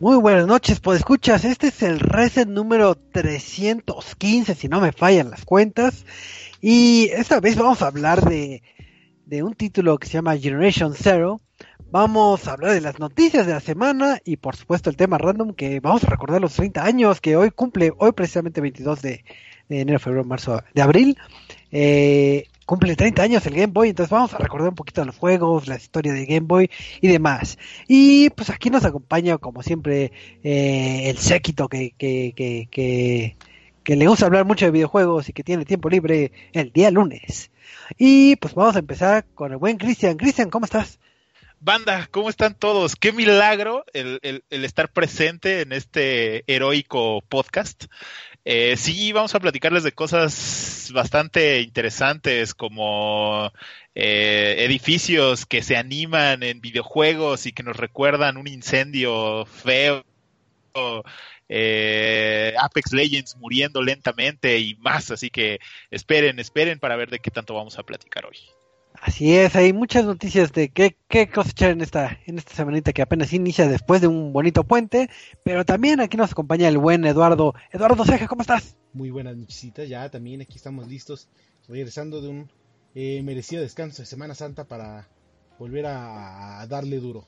Muy buenas noches, pues escuchas, este es el reset número 315, si no me fallan las cuentas, y esta vez vamos a hablar de, de un título que se llama Generation Zero, vamos a hablar de las noticias de la semana y por supuesto el tema random que vamos a recordar los 30 años que hoy cumple, hoy precisamente 22 de, de enero, febrero, marzo, de abril, eh, cumple 30 años el Game Boy, entonces vamos a recordar un poquito los juegos, la historia de Game Boy y demás. Y pues aquí nos acompaña, como siempre, eh, el séquito que, que, que, que, le gusta hablar mucho de videojuegos y que tiene tiempo libre el día lunes. Y pues vamos a empezar con el buen Cristian. Cristian, ¿cómo estás? Banda, ¿cómo están todos? Qué milagro el, el estar presente en este heroico podcast. Eh, sí, vamos a platicarles de cosas bastante interesantes como eh, edificios que se animan en videojuegos y que nos recuerdan un incendio feo, eh, Apex Legends muriendo lentamente y más, así que esperen, esperen para ver de qué tanto vamos a platicar hoy. Así es, hay muchas noticias de qué, qué cosechar en esta, en esta semanita que apenas inicia después de un bonito puente, pero también aquí nos acompaña el buen Eduardo. Eduardo Ceja, ¿cómo estás? Muy buenas noches, ya también aquí estamos listos, regresando de un eh, merecido descanso de Semana Santa para volver a darle duro.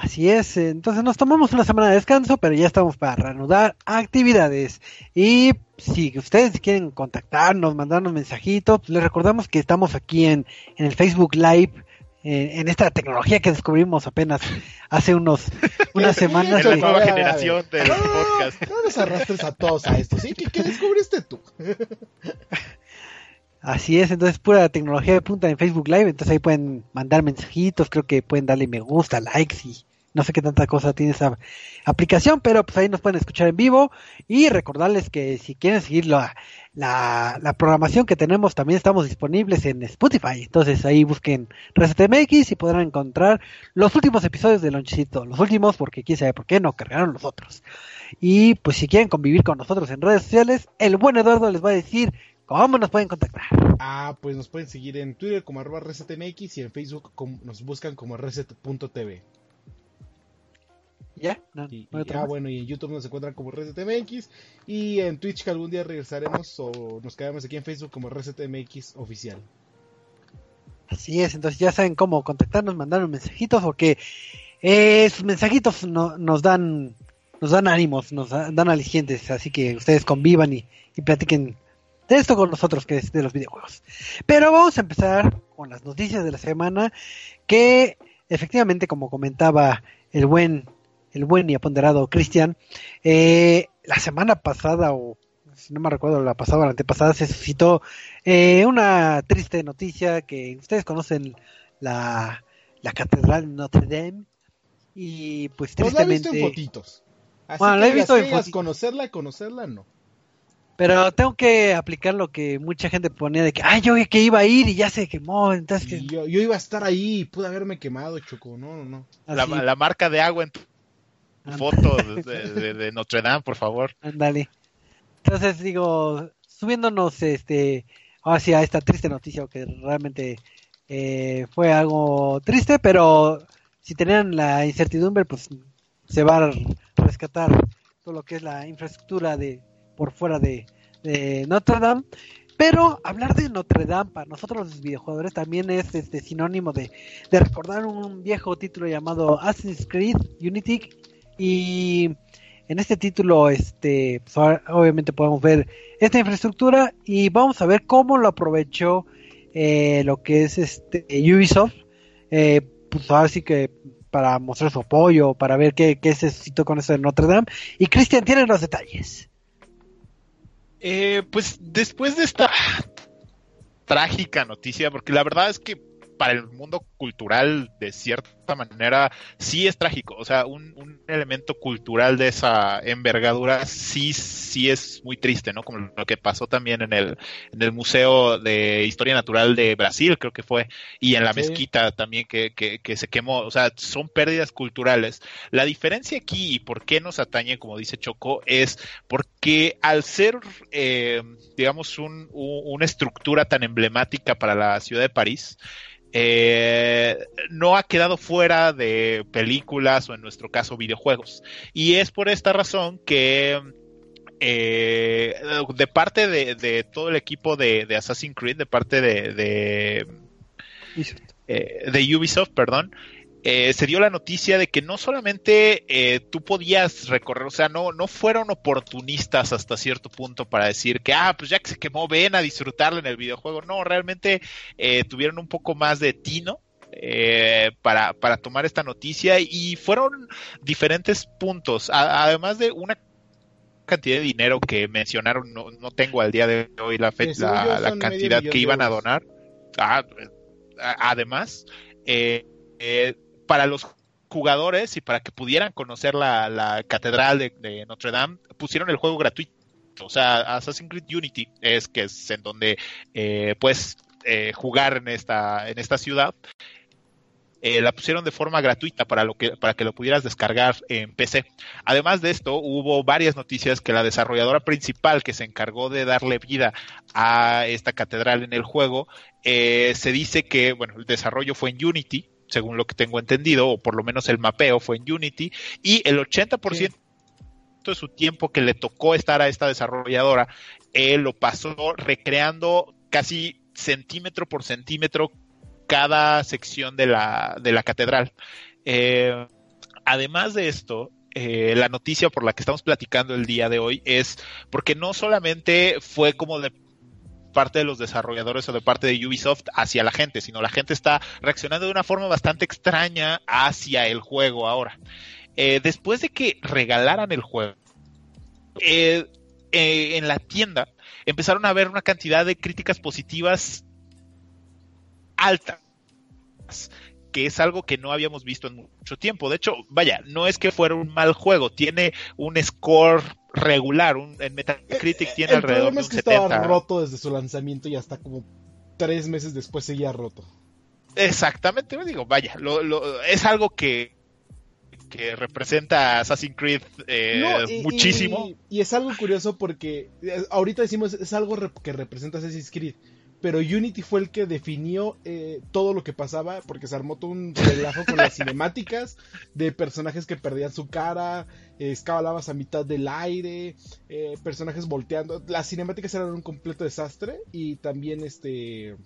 Así es, entonces nos tomamos una semana de descanso, pero ya estamos para reanudar actividades. Y si ustedes quieren contactarnos, mandarnos mensajitos, les recordamos que estamos aquí en, en el Facebook Live. En, en, esta tecnología que descubrimos apenas hace unos unas semanas. en la nueva generación del no, podcast. No nos arrastres a todos a esto, ¿sí? ¿Qué, qué descubriste tú? Así es, entonces pura tecnología de punta en Facebook Live, entonces ahí pueden mandar mensajitos, creo que pueden darle me gusta, likes y no sé qué tanta cosa tiene esa aplicación, pero pues ahí nos pueden escuchar en vivo y recordarles que si quieren seguir la, la, programación que tenemos, también estamos disponibles en Spotify, entonces ahí busquen ResetMX y podrán encontrar los últimos episodios de Lonchito, los últimos porque quién sabe por qué no cargaron los otros. Y pues si quieren convivir con nosotros en redes sociales, el buen Eduardo les va a decir ¿Cómo nos pueden contactar? Ah, pues nos pueden seguir en Twitter como arroba resetmx y en Facebook como, nos buscan como reset.tv. ¿Ya? No, y, no y, ah, bueno, y en YouTube nos encuentran como resetmx y en Twitch que algún día regresaremos o nos quedamos aquí en Facebook como resetmx oficial. Así es, entonces ya saben cómo contactarnos, mandarnos mensajitos porque eh, sus mensajitos no, nos dan nos dan ánimos, nos dan alicientes, así que ustedes convivan y, y platiquen de esto con nosotros, que es de los videojuegos. Pero vamos a empezar con las noticias de la semana, que efectivamente, como comentaba el buen, el buen y aponderado Cristian, eh, la semana pasada, o si no me recuerdo, la pasada o la antepasada, se suscitó eh, una triste noticia que ustedes conocen la, la Catedral de Notre Dame. Y pues tristemente. Pues la he visto en fotitos. Así bueno, que la he visto en fotitos. Conocerla, conocerla, no. Pero tengo que aplicar lo que mucha gente ponía de que, ay, yo que iba a ir y ya se quemó. Entonces que... yo, yo, iba a estar ahí y pude haberme quemado, Choco. No, no, no. La, la, marca de agua en tu foto de, de, de, Notre Dame, por favor. Ándale. Entonces digo, subiéndonos este, hacia esta triste noticia, que realmente eh, fue algo triste, pero si tenían la incertidumbre, pues se va a rescatar todo lo que es la infraestructura de por fuera de, de, Notre Dame. Pero hablar de Notre Dame para nosotros los videojuegos también es este sinónimo de, de recordar un viejo título llamado Assassin's Creed Unity y en este título este pues, obviamente podemos ver esta infraestructura y vamos a ver cómo lo aprovechó eh, lo que es este Ubisoft eh, pues ahora sí que para mostrar su apoyo para ver qué, qué se suscitó con eso de Notre Dame. Y Cristian tiene los detalles. Eh, pues después de esta trágica noticia, porque la verdad es que para el mundo cultural, de cierta manera, sí es trágico. O sea, un, un, elemento cultural de esa envergadura sí, sí es muy triste, ¿no? Como lo que pasó también en el, en el Museo de Historia Natural de Brasil, creo que fue, y en la sí. mezquita también que, que, que, se quemó. O sea, son pérdidas culturales. La diferencia aquí y por qué nos atañe, como dice Choco, es porque al ser, eh, digamos, un, un, una estructura tan emblemática para la ciudad de París, eh, no ha quedado fuera de películas o en nuestro caso videojuegos. Y es por esta razón que eh, de parte de, todo el equipo de, Assassin's Creed, de parte de, de, eh, Ubisoft, perdón, eh, se dio la noticia de que no solamente tú podías recorrer, o sea, no, no fueron oportunistas hasta cierto punto para decir que, ah, pues ya que se quemó, ven a disfrutarlo en el videojuego. No, realmente tuvieron un poco más de tino. para, para tomar esta noticia y fueron diferentes puntos, además de una cantidad de dinero que mencionaron, no, no tengo al día de hoy la, fecha, la, cantidad que iban a donar. Ah, además, eh, eh, para los jugadores y para que pudieran conocer la, catedral de, Notre Dame, pusieron el juego gratuito. O sea, Assassin's Creed Unity es que es en donde eh, puedes jugar en esta, en esta ciudad. Eh, la pusieron de forma gratuita para, lo que, para que lo pudieras descargar en PC. Además de esto, hubo varias noticias que la desarrolladora principal que se encargó de darle vida a esta catedral en el juego, eh, se dice que, bueno, el desarrollo fue en Unity, según lo que tengo entendido, o por lo menos el mapeo fue en Unity, y el 80% de su tiempo que le tocó estar a esta desarrolladora, eh, lo pasó recreando casi centímetro por centímetro cada sección de la, de la catedral. Eh, además de esto, eh, la noticia por la que estamos platicando el día de hoy es porque no solamente fue como de parte de los desarrolladores o de parte de Ubisoft hacia la gente, sino la gente está reaccionando de una forma bastante extraña hacia el juego ahora. Eh, después de que regalaran el juego, en la tienda empezaron a ver una cantidad de críticas positivas altas, que es algo que no habíamos visto en mucho tiempo. De hecho, vaya, no es que fuera un mal juego, tiene un score regular, un, en Metacritic tiene alrededor de un es que estaba roto desde su lanzamiento y hasta como tres meses después seguía roto. Exactamente, me digo, vaya, es algo que, que representa Assassin's Creed eh, muchísimo. Y, es algo curioso porque eh, ahorita decimos es algo que representa Assassin's Creed, pero Unity fue el que definió eh, todo lo que pasaba, porque se armó todo un relajo con las cinemáticas de personajes que perdían su cara, eh, escalabas a mitad del aire, eh, personajes volteando. Las cinemáticas eran un completo desastre y también este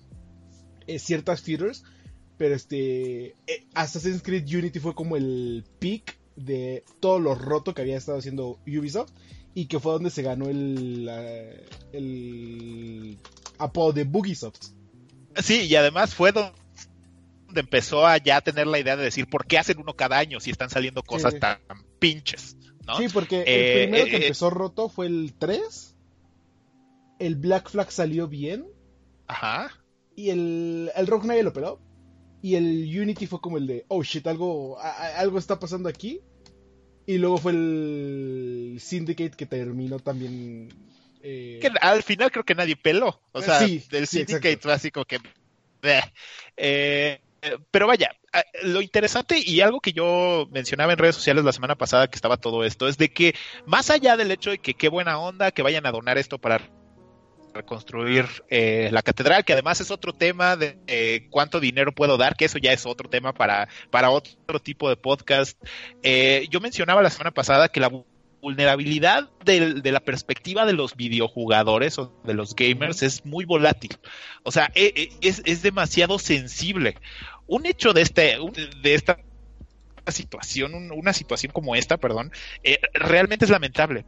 ciertas features, pero este Assassin's Creed Unity fue como el peak de todo lo roto que había estado haciendo Ubisoft y que fue donde se ganó el, el apodo de Bugisoft. Sí, y además fue donde empezó a ya tener la idea de decir por qué hacen uno cada año si están saliendo cosas tan pinches. ¿no? Sí, porque el eh, primero que eh, empezó roto fue el 3. El Black Flag salió bien. Ajá. Y el, el Rogue nadie lo peló. Y el Unity fue como el de, oh shit, algo, algo está pasando aquí. Y luego fue el Syndicate que terminó también eh, que al final creo que nadie peló. O sea, del Syndicate básico que. Eh, pero vaya, lo interesante y algo que yo mencionaba en redes sociales la semana pasada que estaba todo esto es de que más allá del hecho de que qué buena onda que vayan a donar esto para reconstruir eh, la catedral, que además es otro tema de cuánto dinero puedo dar, que eso ya es otro tema para, para otro tipo de podcast. yo mencionaba la semana pasada que la vulnerabilidad de, la perspectiva de los videojugadores o de los gamers es muy volátil. O sea, e, e, es, demasiado sensible. Un hecho de, este, de esta situación, una situación como esta, perdón, eh, realmente es lamentable.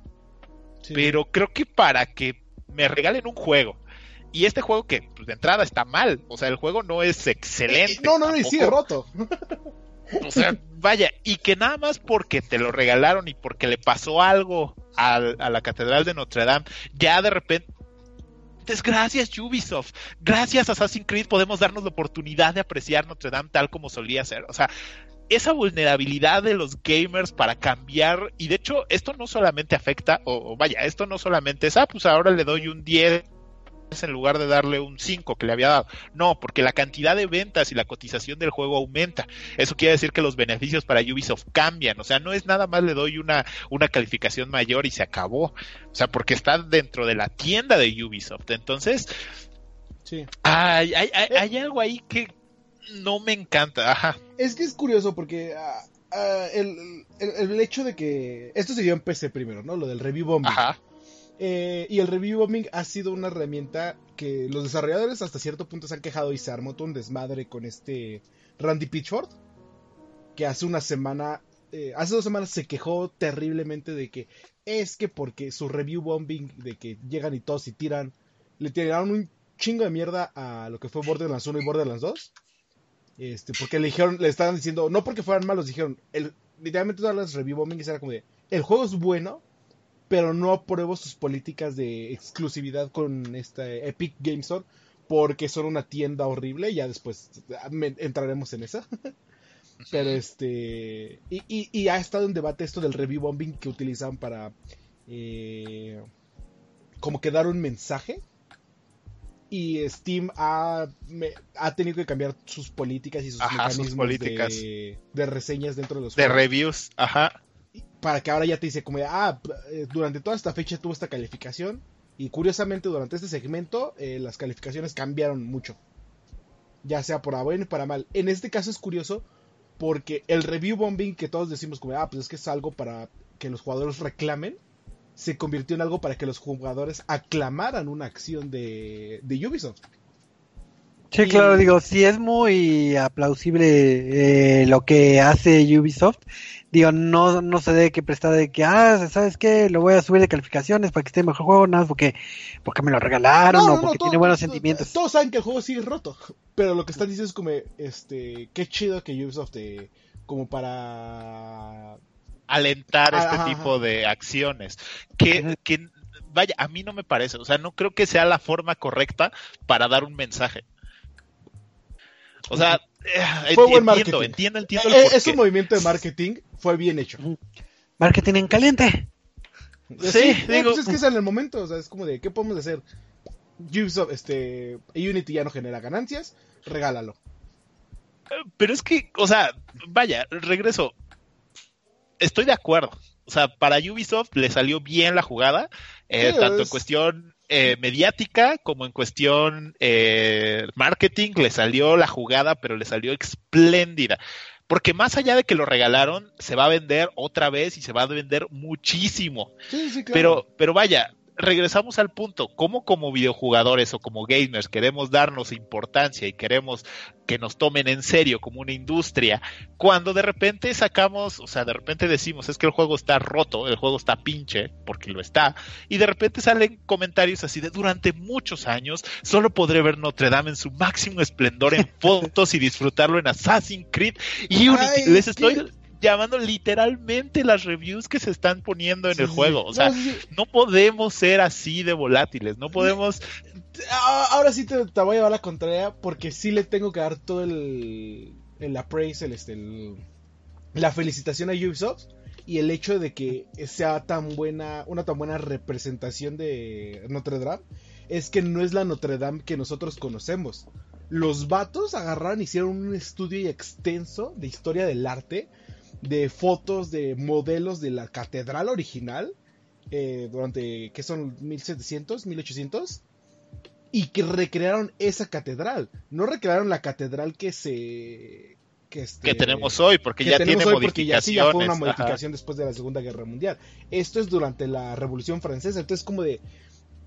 Pero creo que para que me regalen un juego, y este juego que pues, de entrada está mal, o sea, el juego no es excelente. no, no, no, y sigue roto. O sea, vaya, y que nada más porque te lo regalaron y porque le pasó algo a, la Catedral de Notre Dame, ya de repente gracias Ubisoft, gracias Assassin's Creed podemos darnos la oportunidad de apreciar Notre Dame tal como solía ser. O sea, esa vulnerabilidad de los gamers para cambiar, y de hecho esto no solamente afecta, o, vaya, esto no solamente es, ah, pues ahora le doy un 10 en lugar de darle un 5 que le había dado. No, porque la cantidad de ventas y la cotización del juego aumenta. Eso quiere decir que los beneficios para Ubisoft cambian. O sea, no es nada más le doy una, una calificación mayor y se acabó. O sea, porque está dentro de la tienda de Ubisoft. Entonces, sí. hay, hay, hay, algo ahí que no me encanta. Ajá. Es que es curioso porque ah, ah, el, el- el hecho de que... Esto se dio en PC primero, ¿no? Lo del review bombing. Ajá. Eh, y el review bombing ha sido una herramienta que los desarrolladores hasta cierto punto se han quejado y se armó todo un desmadre con este Randy Pitchford, que hace una semana, eh, hace dos semanas se quejó terriblemente de que es que porque su review bombing, de que llegan y todos y tiran, le tiraron un chingo de mierda a lo que fue Borderlands 1 y Borderlands 2. Este, porque le dijeron, le estaban diciendo, no porque fueran malos, dijeron, literalmente todas las review bombings era como de, el juego es bueno, pero no apruebo sus políticas de exclusividad con esta Epic Game Store porque son una tienda horrible. Ya después entraremos en esa. pero este. Y, y- y ha estado en debate esto del review bombing que utilizan para. eh, como que dar un mensaje. Y Steam ha, me- ha tenido que cambiar sus políticas y sus Ajá, sus mecanismos políticas. De, de reseñas dentro de los De juegos reviews. Ajá. Para que ahora ya te dice como, ah, eh, durante toda esta fecha tuvo esta calificación y curiosamente durante este segmento eh, las calificaciones cambiaron mucho, ya sea para bueno y para mal. En este caso es curioso porque el review bombing que todos decimos como, ah, pues es que es algo para que los jugadores reclamen, se convirtió en algo para que los jugadores aclamaran una acción de, de Ubisoft. Sí, Y- claro, digo, sí es muy aplausible eh, lo que hace Ubisoft. Digo, no, no se debe que prestar de que, ah, ¿sabes qué? Lo voy a subir de calificaciones para que esté mejor juego, nada, más porque, porque me lo regalaron No, no, o no, porque todo- tiene buenos todo- sentimientos. Todos saben que el juego sigue roto. Pero lo que están diciendo es como, este, qué chido que Ubisoft, eh, como para... Alentar este Ajá, tipo de acciones. Que, que, vaya, a mí no me parece. O sea, no creo que sea la forma correcta para dar un mensaje. O sea, eh, Fue buen entiendo, marketing. entiendo, entiendo el Eh, porqué. ese movimiento de marketing fue bien hecho. Marketing en caliente. Sí, eh, digo- pues es que es en el momento, o sea, es como de, ¿qué podemos hacer? Ubisoft, este, Unity ya no genera ganancias, regálalo. Pero es que, o sea, vaya, regreso. Estoy de acuerdo. O sea, para Ubisoft le salió bien la jugada, eh, Sí, tanto en es- cuestión eh, mediática como en cuestión eh, marketing, le salió la jugada, pero le salió espléndida. Porque más allá de que lo regalaron, se va a vender otra vez y se va a vender muchísimo. Sí, sí, claro. Pero, pero vaya, regresamos al punto, ¿cómo como videojugadores o como gamers queremos darnos importancia y queremos que nos tomen en serio como una industria, cuando de repente sacamos, o sea, de repente decimos, es que el juego está roto, el juego está pinche, porque lo está, y de repente salen comentarios así de, durante muchos años solo podré ver Notre Dame en su máximo esplendor en fotos y disfrutarlo en Assassin's Creed y Unity. Ay, Les estoy llamando literalmente las reviews que se están poniendo en Sí, el juego. O sea, No, sí, sí. no podemos ser así de volátiles, no podemos... Ah, Ahora sí te, te voy a llevar la contraria porque sí le tengo que dar todo el, el appraise, el, este, el- la felicitación a Ubisoft y el hecho de que sea tan buena, una tan buena representación de Notre Dame es que no es la Notre Dame que nosotros conocemos. Los vatos agarraron, hicieron un estudio extenso de historia del arte, de fotos, de modelos de la catedral original, eh, durante, ¿qué son? ¿1700? ¿1800? y que recrearon esa catedral. No recrearon la catedral que se. que, este, que tenemos hoy, porque que ya tiene hoy, porque ya, modificaciones. sí, ya fue una ajá. modificación después de la Segunda Guerra Mundial. Esto es durante la Revolución Francesa. Entonces, como de.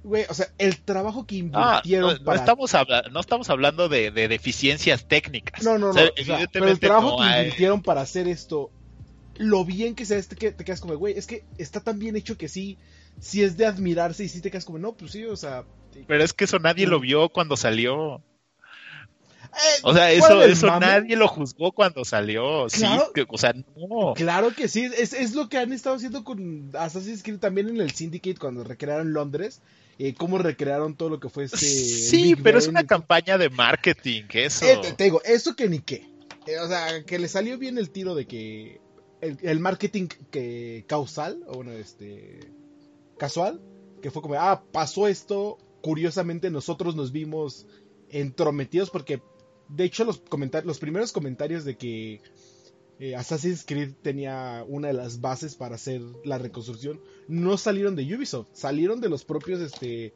Güey, o sea, el trabajo que Ah, invirtieron no, no para. estamos habla- no estamos hablando de, de deficiencias técnicas. No, no, no. O sea, o sea, pero el trabajo no que hay- invirtieron para hacer esto, lo bien que sea este, que te quedas como, güey, es que está tan bien hecho que sí, sí es de admirarse y sí te quedas como, no, pues sí, o sea. Pero es que eso nadie lo vio cuando salió. eh, O sea, eso, eso mame, nadie lo juzgó cuando salió. Claro. Sí, que- o sea, no. Claro que sí, es, es lo que han estado haciendo con Assassin's Creed también en el Syndicate cuando recrearon Londres, eh, cómo recrearon todo lo que fue este Sí, Big pero es una campaña de marketing, eso. Eh, te, te digo, eso que ni qué. Eh, o sea, que le salió bien el tiro de que el, marketing que causal, o bueno, este casual, que fue como, ah, pasó esto, curiosamente nosotros nos vimos entrometidos porque de hecho los comentarios, los primeros comentarios de que eh, Assassin's Creed tenía una de las bases para hacer la reconstrucción no salieron de Ubisoft, salieron de los propios este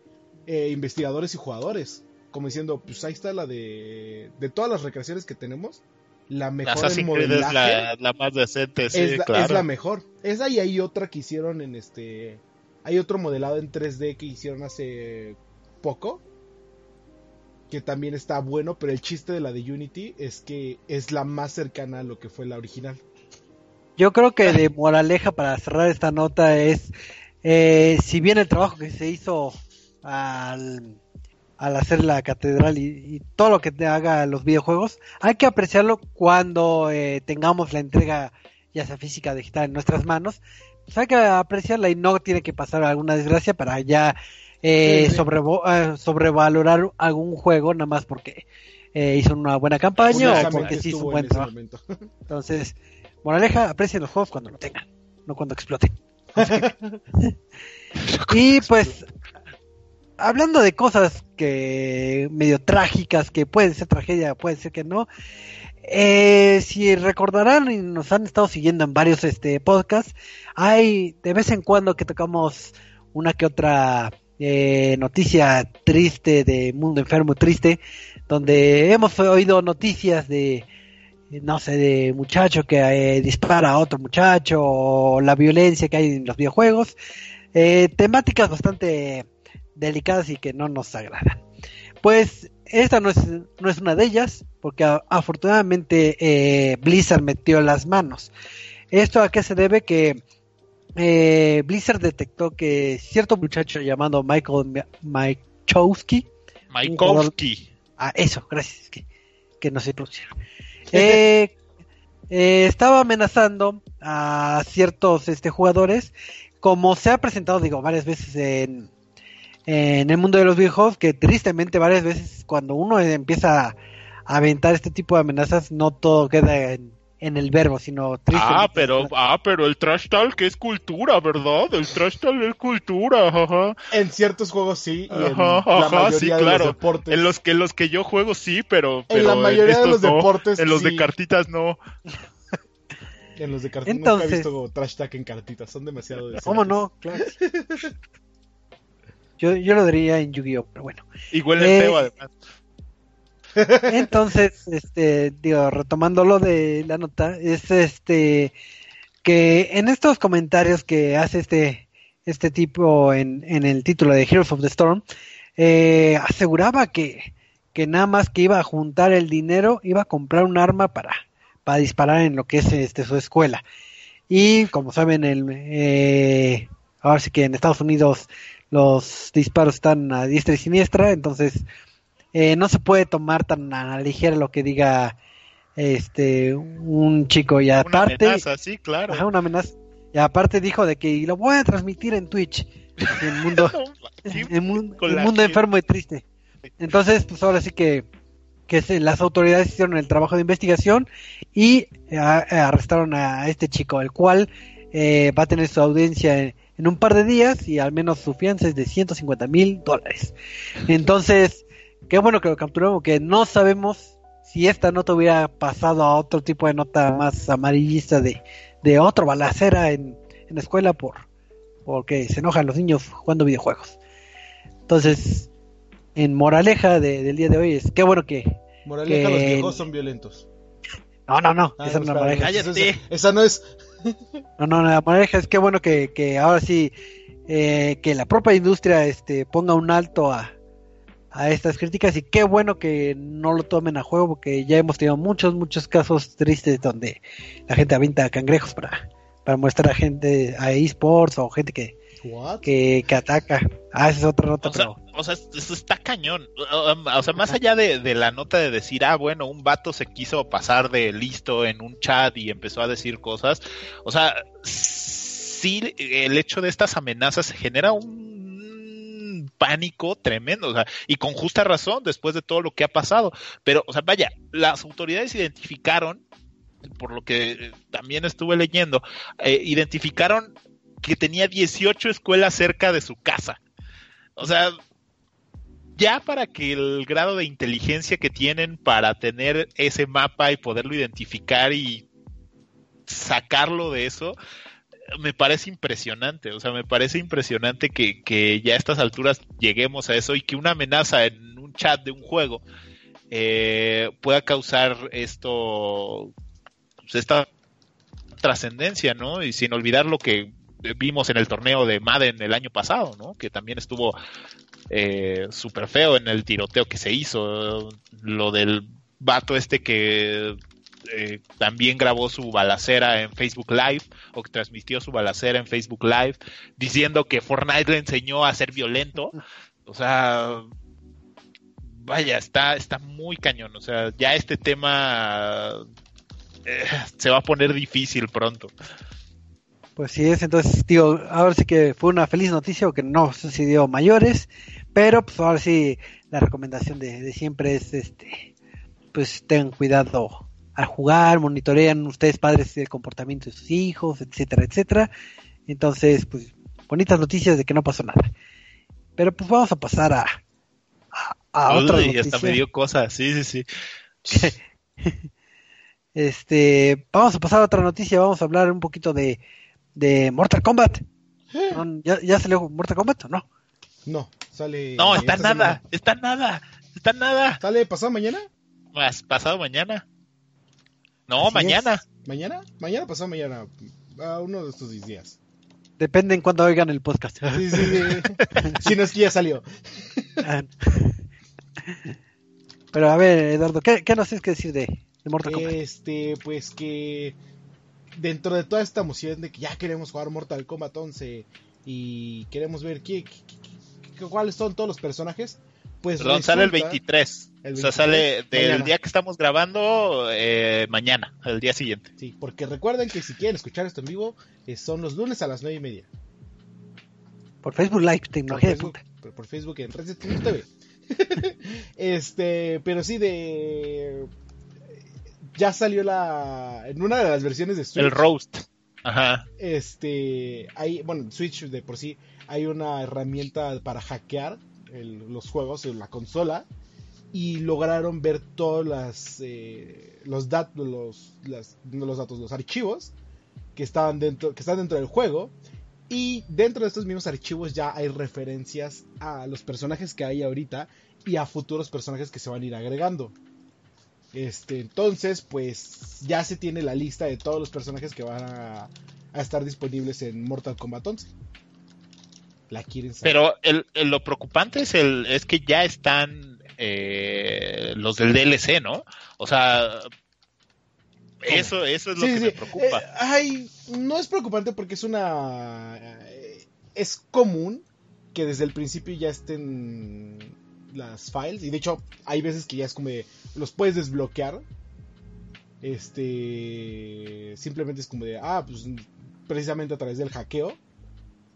eh, investigadores y jugadores, como diciendo, pues ahí está la de de todas las recreaciones que tenemos, la mejor Assassin's en Creed es la, la más decente, sí, es, la, claro. es la mejor. Esa y hay otra que hicieron en este. Hay otro modelado en 3D que hicieron hace poco. Que también está bueno, pero el chiste de la de Unity es que es la más cercana a lo que fue la original. Yo creo que de moraleja para cerrar esta nota es, eh, si bien el trabajo que se hizo al, al hacer la catedral y, y todo lo que te haga los videojuegos, hay que apreciarlo cuando eh, tengamos la entrega ya sea física o digital en nuestras manos. Pues hay que apreciarla y no tiene que pasar alguna desgracia para ya eh, Sí, sí. sobrevo- eh, sobrevalorar algún juego nada más porque eh, hizo una buena campaña o porque sí hizo un buen en trabajo. Entonces, moraleja, aprecien los juegos cuando lo tengan, no cuando exploten. y pues, hablando de cosas que medio trágicas, que pueden ser tragedia, pueden ser que no. eh, si recordarán y nos han estado siguiendo en varios este podcasts, hay de vez en cuando que tocamos una que otra eh, noticia triste de mundo enfermo triste, donde hemos oído noticias de no sé, de muchacho que eh, dispara a otro muchacho, o la violencia que hay en los videojuegos, eh, temáticas bastante delicadas y que no nos agradan. Pues esta no es, no es una de ellas, porque a- afortunadamente eh, Blizzard metió las manos. ¿Esto a qué se debe? Que eh, Blizzard detectó que cierto muchacho llamado Michael Maichowski, Maikovsky. Ah, eso, gracias, que, que no sé pronunciar. Eh, eh, estaba amenazando a ciertos este, jugadores, como se ha presentado, digo, varias veces en, en el mundo de los videojuegos, que tristemente varias veces cuando uno empieza a aventar este tipo de amenazas, no todo queda en, en el verbo, sino tristemente. Ah, pero, ah, pero el trash talk es cultura, ¿verdad? El trash talk es cultura, ajá. En ciertos juegos sí, y en Ajá, la ajá, mayoría sí, de claro. los deportes. En los que, en los que yo juego sí, pero, En pero la mayoría de estos los no. deportes, En los sí. de cartitas no. En los de cartitas Entonces- nunca he visto trash tag en cartitas, son demasiado decentes. ¿Cómo no? Claro. Yo, yo lo diría en Yu-Gi-Oh, pero bueno. Y huele Eh, feo además. Entonces, este, digo, retomando lo de la nota, es este que en estos comentarios que hace este este tipo en, en el título de Heroes of the Storm, eh, aseguraba que, que nada más que iba a juntar el dinero, iba a comprar un arma para, para disparar en lo que es este su escuela. Y como saben, el, eh, ahora sí que en Estados Unidos los disparos están a diestra y siniestra, entonces eh, no se puede tomar tan a la ligera lo que diga este un chico y Una aparte amenaza, sí, claro. ajá, una amenaza. Y aparte dijo de que "Y lo voy a transmitir en Twitch. El mundo el, mundo enfermo y triste. Entonces pues ahora sí que que se- las autoridades hicieron el trabajo de investigación y eh, a- arrestaron a este chico el cual eh, va a tener su audiencia en, en un par de días y al menos su fianza es de 150 mil dólares entonces qué bueno que lo capturamos que no sabemos si esta nota hubiera pasado a otro tipo de nota más amarillista de, de otro balacera en, en la escuela por porque se enojan los niños jugando videojuegos. Entonces, en moraleja de- del día de hoy es qué bueno que Moraleja, que- los viejos son violentos. no no no Ah, esa no es la moraleja Cállate. Esa, esa no es. No no la moraleja es qué bueno que, que ahora sí eh, que la propia industria este ponga un alto a a estas críticas y qué bueno que no lo tomen a juego porque ya hemos tenido muchos muchos casos tristes donde la gente avienta cangrejos para para mostrar a gente a esports o gente que. Que, que ataca. Ah, esa es otra nota, O sea, pero o sea, eso está cañón. O sea, más allá de, de la nota de decir, ah, bueno, un vato se quiso pasar de listo en un chat y empezó a decir cosas. O sea, sí, el hecho de estas amenazas genera un pánico tremendo, o sea, y con justa razón después de todo lo que ha pasado. Pero, o sea, vaya, las autoridades identificaron, por lo que también estuve leyendo, eh, identificaron que tenía 18 escuelas cerca de su casa. O sea, ya para que el grado de inteligencia que tienen para tener ese mapa y poderlo identificar y sacarlo de eso, me parece impresionante. O sea, me parece impresionante que, que ya a estas alturas lleguemos a eso y que una amenaza en un chat de un juego eh, pueda causar esto, pues, esta trascendencia, ¿no? Y sin olvidar lo que vimos en el torneo de Madden el año pasado, ¿no? Que también estuvo eh, súper feo en el tiroteo que se hizo. Lo del vato este que eh, también grabó su balacera en Facebook Live o que transmitió su balacera en Facebook Live diciendo que Fortnite le enseñó a ser violento. O sea, vaya, está, está muy cañón. O sea, ya este tema eh, se va a poner difícil pronto. Pues sí es, entonces digo, ahora sí que fue una feliz noticia que no sucedió mayores, pero pues ahora sí la recomendación de, de siempre es este pues tengan cuidado al jugar, monitorean ustedes padres el comportamiento de sus hijos, etcétera, etcétera. Entonces, pues bonitas noticias de que no pasó nada. Pero pues vamos a pasar a, a, a otra noticia. hasta me dio cosas, sí, sí, sí. Este, vamos a pasar a otra noticia, vamos a hablar un poquito de, de Mortal Kombat. ¿No? ¿Ya, ¿Ya salió Mortal Kombat o no? No, sale. No, está nada, semana. está nada, está nada. ¿Sale pasado mañana? Más pasado mañana. No, Así mañana. es. ¿Mañana? Mañana, pasado mañana. A uno de estos días. Depende en cuándo oigan el podcast. Sí, sí, sí. si no es que ya salió. Ah. Pero a ver, Eduardo, ¿qué, qué nos tienes que decir de, de Mortal Kombat? Este, pues que dentro de toda esta emoción de que ya queremos jugar Mortal Kombat 11 y queremos ver qué, qué- qué- qué- cuáles son todos los personajes, pues Perdón, sale el resulta- 23. El O sea, 23, sale del mañana. día que estamos grabando, eh, mañana, el día siguiente. Sí, porque recuerden que si quieren escuchar esto en vivo, eh, son los lunes a las 9 y media. Por Facebook Live, Por tecnología de Facebook, punta. por- por Facebook en Reset.tv. este, pero sí de ya salió la en una de las versiones de Switch. El roast. Ajá. este hay bueno en Switch de por sí hay una herramienta para hackear el- los juegos en la consola y lograron ver todos las, eh, los datos los, las- no los datos los archivos que estaban dentro que están dentro del juego y dentro de estos mismos archivos ya hay referencias a los personajes que hay ahorita y a futuros personajes que se van a ir agregando. Este, entonces, pues ya se tiene la lista de todos los personajes que van a, a estar disponibles en Mortal Kombat 11. ¿La quieren saber? Pero el, el- lo preocupante es, el, es que ya están eh, los del DLC, ¿no? O sea, eso, eso es lo Sí, que sí, me preocupa. Eh, ay, no es preocupante porque es una... eh, es común que desde el principio ya estén las files. Y de hecho, hay veces que ya es como de... Los puedes desbloquear. Este... Simplemente es como de... Ah, pues precisamente a través del hackeo.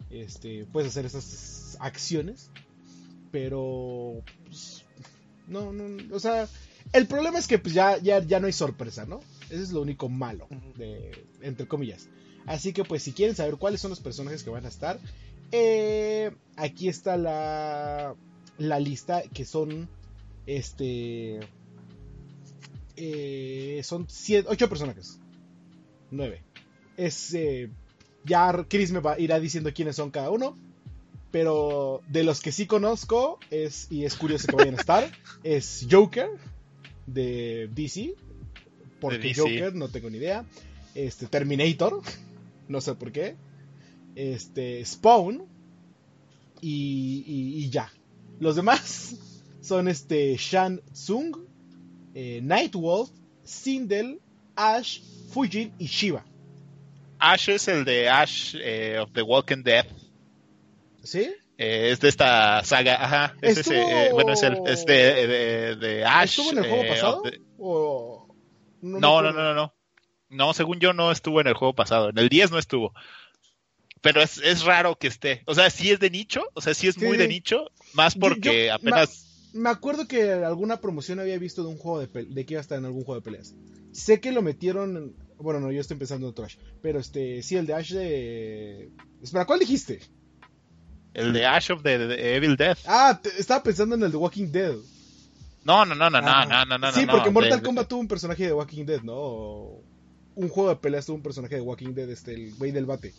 Este... Puedes hacer esas acciones. Pero... pues, no, no, o sea... El problema es que pues ya, ya, ya no hay sorpresa, ¿no? Ese es lo único malo, de, entre comillas. Así que pues si quieren saber cuáles son los personajes que van a estar, eh, aquí está la, la lista que son, este, eh, son siete, ocho personajes, nueve. Es, eh, ya Chris me va, irá diciendo quiénes son cada uno. Pero de los que sí conozco es, y es curioso que vayan a estar, es Joker de DC. Porque DC. Joker, no tengo ni idea. Este, Terminator, no sé por qué. Este, Spawn. Y, y- y ya. Los demás son este Shan Tsung, eh, Nightwolf, Sindel, Ash, Fujin y Shiva. Ash es el de Ash eh, of the Walking Dead. ¿Sí? Eh, es de esta saga, ajá. Es ese, Estuvo- eh, bueno, es, el, es de, de, de Ash. ¿Estuvo en el juego eh, pasado? of the- ¿O No, no, no, no. No, según yo no estuvo en el juego pasado. En el 10 no estuvo. Pero es, es raro que esté. O sea, sí es de nicho. O sea, sí es Sí, muy de nicho. Más porque yo- apenas. Me acuerdo que alguna promoción había visto de un juego de, de que iba a estar en algún juego de peleas. Sé que lo metieron. en- Bueno, no, yo estoy empezando otro Ash. Pero este, sí, el de Ash de. Espera, ¿cuál dijiste? El de Ash of the, the Evil Dead. Ah, te- estaba pensando en el de Walking Dead. No, no, no, no, Ah, no, no, no, no. Sí, no, porque Mortal de- Kombat tuvo un personaje de Walking Dead, ¿no? Un juego de peleas tuvo un personaje de Walking Dead, este, el güey del bate.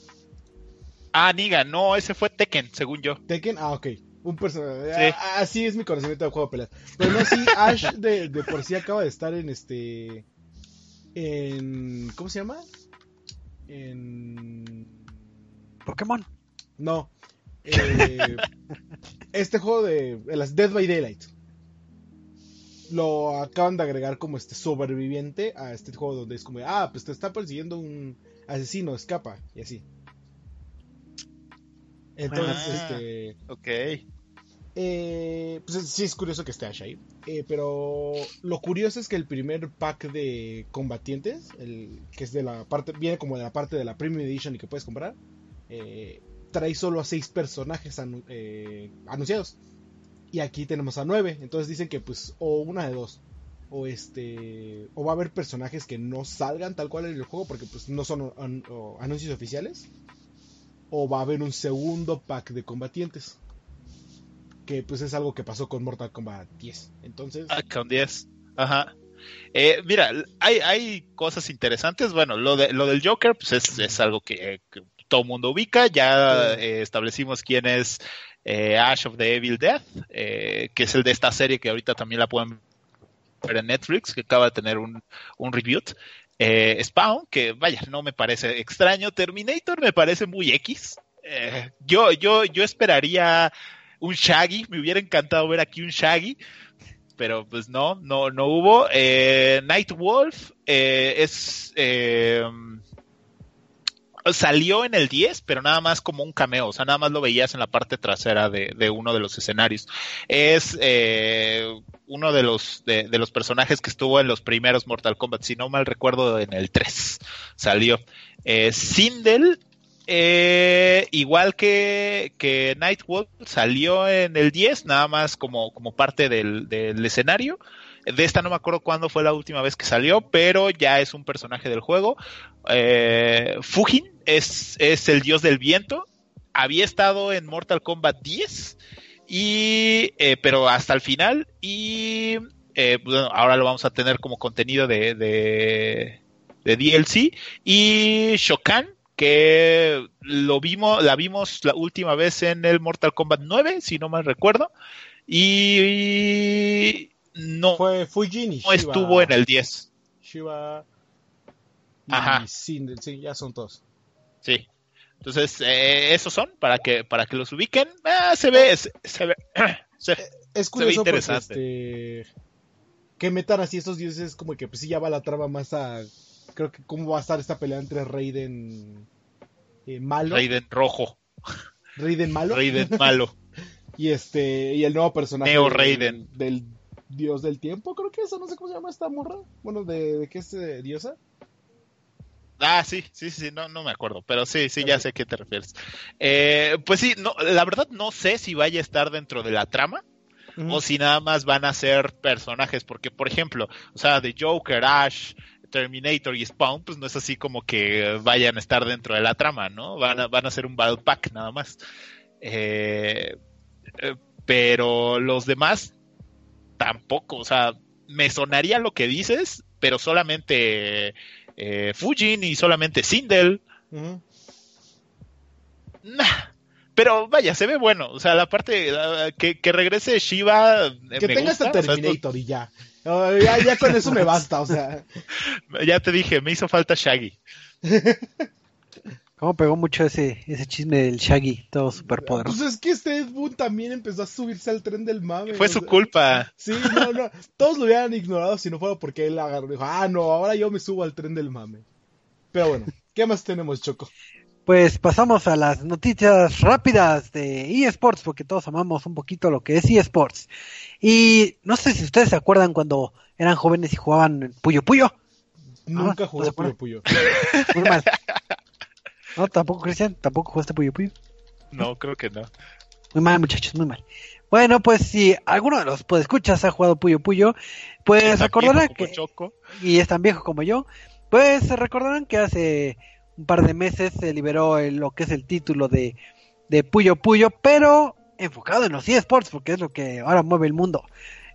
Ah, Niga, no, ese fue Tekken, según yo. Tekken, ah, ok. Un personaje. Sí. Ah, Así es mi conocimiento del juego de peleas. Pero no, sí, Ash de, de por sí acaba de estar en este. En. ¿Cómo se llama? En. Pokémon. No. Eh, este juego de, de las Dead by Daylight. Lo acaban de agregar como este sobreviviente a este juego donde es como, ah, pues te está persiguiendo un asesino, escapa, y así. Entonces, Ah. este. Ok. eh, pues sí es curioso que esté Ash ahí. eh, pero lo curioso es que el primer pack de combatientes, el que es de la parte, viene como de la parte de la Premium Edition y que puedes comprar, eh, trae solo a seis personajes anu- anunciados. Y aquí tenemos a nueve. Entonces dicen que pues o una de dos. O este. O va a haber personajes que no salgan tal cual en el juego. Porque pues no son an- anuncios oficiales. O va a haber un segundo pack de combatientes. Que pues es algo que pasó con Mortal Kombat 10. Entonces. Ah, con 10. Ajá. Eh, mira, hay, hay cosas interesantes. Bueno, lo, de, lo del Joker, pues es, es algo que, que todo el mundo ubica. Ya eh, establecimos quién es eh, Ash of the Evil Death, eh, que es el de esta serie que ahorita también la pueden ver en Netflix, que acaba de tener un, un reboot. Eh, Spawn, que vaya, no me parece extraño. Terminator me parece muy X. Eh, yo, yo, yo esperaría un Shaggy, me hubiera encantado ver aquí un Shaggy, pero pues no, no, no hubo. Eh, Nightwolf eh, es eh, salió en el 10, pero nada más como un cameo, o sea, nada más lo veías en la parte trasera de, de uno de los escenarios. Es eh, uno de los, de, de los personajes que estuvo en los primeros Mortal Kombat, si no mal recuerdo, en el 3 salió. Eh, Sindel eh, igual que, que Nightwolf salió en el 10, nada más como, como parte del, del escenario. De esta no me acuerdo cuándo fue la última vez que salió, pero ya es un personaje del juego. Eh, Fujin es, es el dios del viento. Había estado en Mortal Kombat 10, y, eh, pero hasta el final. Y eh, bueno, ahora lo vamos a tener como contenido de, de, de DLC. Y Shokan, que lo vimos, la vimos la última vez en el Mortal Kombat 9, si no mal recuerdo. Y no, Fue y no estuvo en el 10. Shiva. Y Ajá. Sindel, sí, ya son todos. Sí. Entonces, eh, esos son, para que, para que los ubiquen. Ah, se ve, se, se ve, se- Es ve curioso porque interesante. este, que metan así estos dioses es como que pues sí ya va la trama más a creo que cómo va a estar esta pelea entre Raiden eh, malo, Raiden rojo, Raiden malo Raiden malo. y este y el nuevo personaje Neo del- Raiden. del, dios del tiempo, creo que eso no sé cómo se llama esta morra. Bueno, de, de qué es eh, diosa? Ah, sí, sí, sí, no, no me acuerdo, pero sí, sí, ya sé a qué te refieres. Eh, pues sí, no, la verdad no sé si vaya a estar dentro de la trama o si nada más van a ser personajes, porque por ejemplo, o sea, de Joker, Ash, Terminator y Spawn, pues no es así como que vayan a estar dentro de la trama, ¿no? Van a, van a ser un battle pack nada más. Eh, eh, pero los demás tampoco, o sea, me sonaría lo que dices, pero solamente eh, Fujin y solamente Sindel. Nah. Pero vaya, se ve bueno. O sea, la parte la- que, que regrese Shiva. eh, Que me tenga gusta, este o sea, Terminator y ya. Ah, ya. Ya con eso me basta, o sea. ya te dije, me hizo falta Shaggy. ¿Cómo pegó mucho ese, ese chisme del Shaggy, todo súper Pues es que este Ed Boon también empezó a subirse al tren del mame. Fue o su sea, culpa. Sí, no, no. Todos lo hubieran ignorado si no fuera porque él agarró y dijo, ah, no, ahora yo me subo al tren del mame. Pero bueno, ¿qué más tenemos, Choco? Pues pasamos a las noticias rápidas de eSports, porque todos amamos un poquito lo que es eSports. Y no sé si ustedes se acuerdan cuando eran jóvenes y jugaban Puyo Puyo. Nunca ¿no jugué Puyo? Puyo. Muy mal. No, tampoco, Cristian, tampoco jugaste Puyo Puyo. No, creo que no. Muy mal, muchachos, muy mal. Bueno, pues si alguno de los escuchas ha jugado Puyo Puyo, pues recordarán que, Choco. y es tan viejo como yo, pues se recordarán que hace un par de meses se liberó el- lo que es el título de, de Puyo Puyo, pero enfocado en los eSports, porque es lo que ahora mueve el mundo.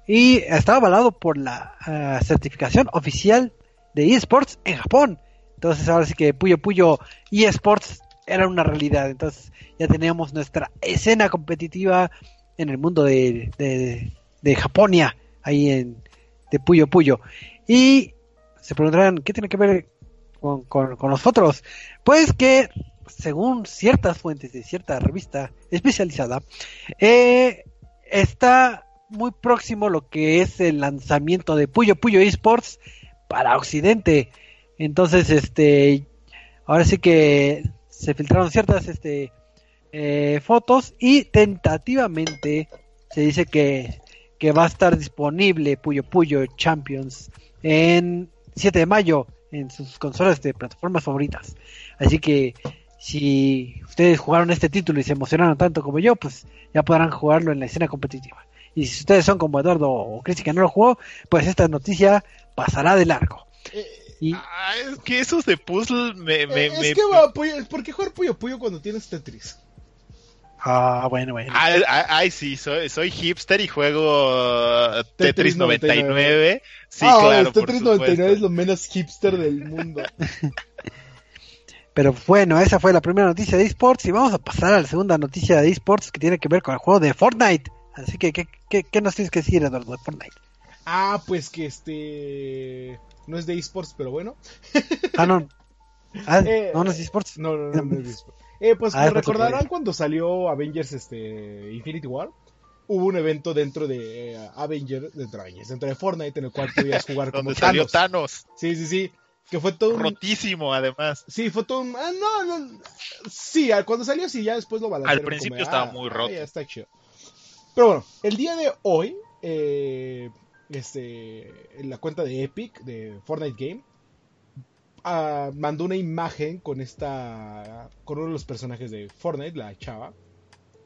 Y está avalado por la ah, certificación oficial de eSports en Japón. Entonces ahora sí que Puyo Puyo eSports era una realidad. Entonces ya teníamos nuestra escena competitiva en el mundo de, de, de Japonia, ahí en de Puyo Puyo. Y se preguntarán, ¿qué tiene que ver con, con, nosotros? Pues que según ciertas fuentes de cierta revista especializada, eh, está muy próximo lo que es el lanzamiento de Puyo Puyo Esports para Occidente. Entonces, este, ahora sí que se filtraron ciertas, este, eh, fotos y tentativamente se dice que, que va a estar disponible Puyo Puyo Champions en 7 de mayo en sus consolas de plataformas favoritas. Así que si ustedes jugaron este título y se emocionaron tanto como yo, pues ya podrán jugarlo en la escena competitiva. Y si ustedes son como Eduardo o Cristi que no lo jugó, pues esta noticia pasará de largo. Ah, es que esos de puzzle me... me, eh, me- es que va, Puyo- ¿por qué jugar Puyo Puyo cuando tienes Tetris? ah, bueno, bueno. Ay, ay, ay, sí, soy, soy hipster y juego uh, Tetris Tetris 99. Sí, ah, claro, por Tetris 99 es lo menos hipster del mundo. Pero bueno, esa fue la primera noticia de esports y vamos a pasar a la segunda noticia de esports que tiene que ver con el juego de Fortnite. Así que, ¿qué, qué, qué nos tienes que decir, Eduardo, de Fortnite? Ah, pues que este. No es de esports, pero bueno. Ah, no. Ah, Eh, no, no es esports. No, no, no, no es de esports. Eh, pues Ah, me recordarán cuando salió Avengers este, Infinity War. Hubo un evento dentro de eh, Avengers, dentro de Avengers, dentro de Fortnite, en el cual podías jugar como Donde salió Thanos. Thanos. Sí, sí, sí. Que fue todo un. Rotísimo, además. Sí, fue todo un. Ah, no, no. Sí, al- cuando salió, sí, ya después lo balancearon. Al principio como, estaba ah, muy ah, roto. ya está chido. Pero bueno, el día de hoy, eh, este, en la cuenta de Epic, de Fortnite Game, ah, mandó una imagen con esta. con uno de los personajes de Fortnite, la chava.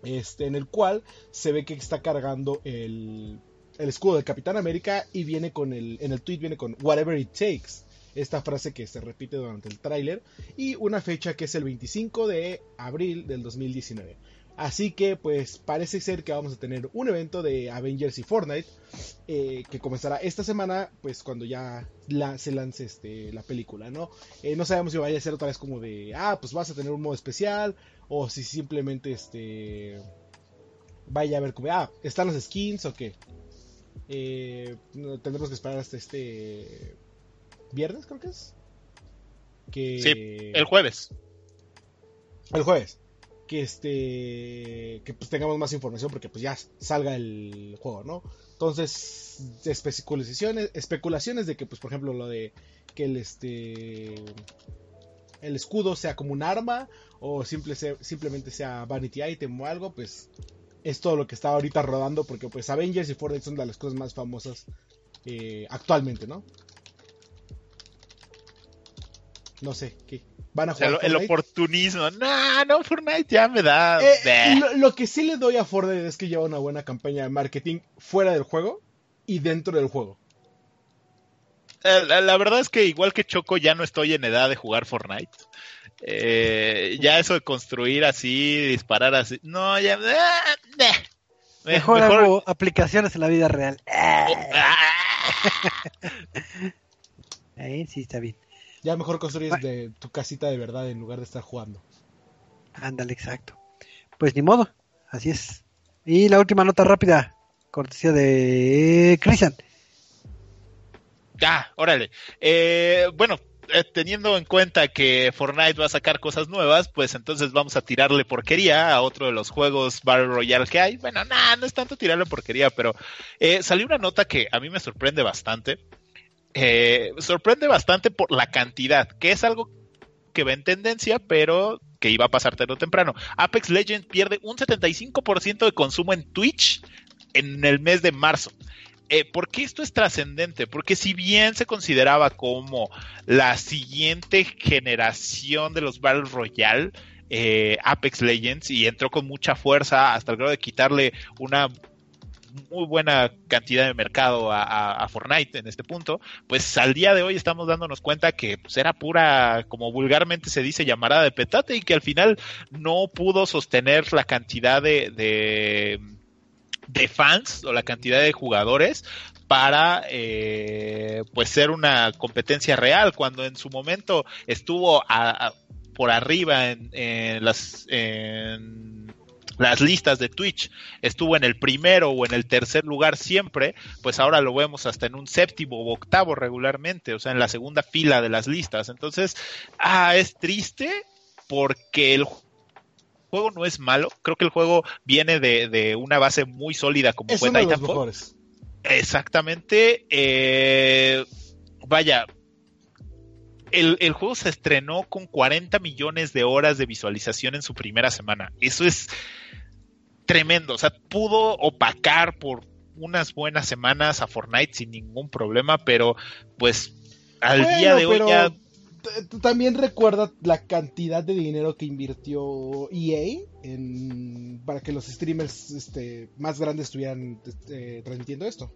Este, en el cual se ve que está cargando el, el escudo del Capitán América y viene con el. En el tweet viene con Whatever it takes. Esta frase que se repite durante el tráiler. Y una fecha que es el 25 de abril del 2019. Así que pues parece ser que vamos a tener un evento de Avengers y Fortnite. eh, que comenzará esta semana. Pues cuando ya la- se lance este, la película, ¿no? Eh, no sabemos si vaya a ser otra vez como de. Ah, pues vas a tener un modo especial. O si simplemente este. Vaya a ver como. Ah, están las skins o qué. Eh, tendremos que esperar hasta este viernes, creo que es. Que... Sí, El jueves. el jueves. Que este. Que pues tengamos más información porque pues ya salga el juego, ¿no? Entonces, especulaciones, especulaciones de que, pues, por ejemplo, lo de que el este. El escudo sea como un arma. O simple simplemente sea vanity item o algo, pues. Es todo lo que está ahorita rodando. Porque pues Avengers y Fortnite son de las cosas más famosas eh, actualmente, ¿no? No sé, ¿qué? ¿Van a O sea, jugar el, oportunismo. No, no, Fortnite ya me da. Eh, Bleh. lo, lo que sí le doy a Fortnite es que lleva una buena campaña de marketing fuera del juego y dentro del juego. Eh, La, la verdad es que igual que Choco ya no estoy en edad de jugar Fortnite. Eh, ya eso de construir así, disparar así. No, ya. Eh, Mejor, hago aplicaciones en la vida real. Ah, Eh, sí, está bien. Ya mejor construyes Ah. de tu casita de verdad en lugar de estar jugando. Ándale, exacto. Pues ni modo, así es. Y la última nota rápida, cortesía de Cristian. Ya, órale. Eh, bueno, eh, teniendo en cuenta que Fortnite va a sacar cosas nuevas, pues entonces vamos a tirarle porquería a otro de los juegos Battle Royale que hay. Bueno, nada, no es tanto tirarle porquería, pero eh, salió una nota que a mí me sorprende bastante. Eh, sorprende bastante por la cantidad, que es algo que va en tendencia, pero que iba a pasar tarde o temprano. Apex Legends pierde un 75% de consumo en Twitch en el mes de marzo. Eh, ¿Por qué esto es trascendente? Porque si bien se consideraba como la siguiente generación de los Battle Royale, eh, Apex Legends, y entró con mucha fuerza hasta el grado de quitarle una muy buena cantidad de mercado a, Fortnite en este punto, pues al día de hoy estamos dándonos cuenta que pues, era pura, como vulgarmente se dice, llamarada de petate y que al final no pudo sostener la cantidad de, de, de fans o la cantidad de jugadores para eh, pues ser una competencia real cuando en su momento estuvo a- por arriba en, en las en las listas de Twitch estuvo en el primero o en el tercer lugar siempre, pues ahora lo vemos hasta en un séptimo o octavo regularmente, o sea, en la segunda fila de las listas. Entonces, ah, es triste porque el juego no es malo, creo que el juego viene de, una base muy sólida como fue Titanfall. Exactamente. Eh, vaya, el, el, juego se estrenó con 40 millones de horas de visualización en su primera semana. Eso es tremendo. O sea, pudo opacar por unas buenas semanas a Fortnite sin ningún problema, pero pues al día de hoy ya... También recuerda la cantidad de dinero que invirtió EA en, para que los streamers este, más grandes estuvieran este, transmitiendo esto.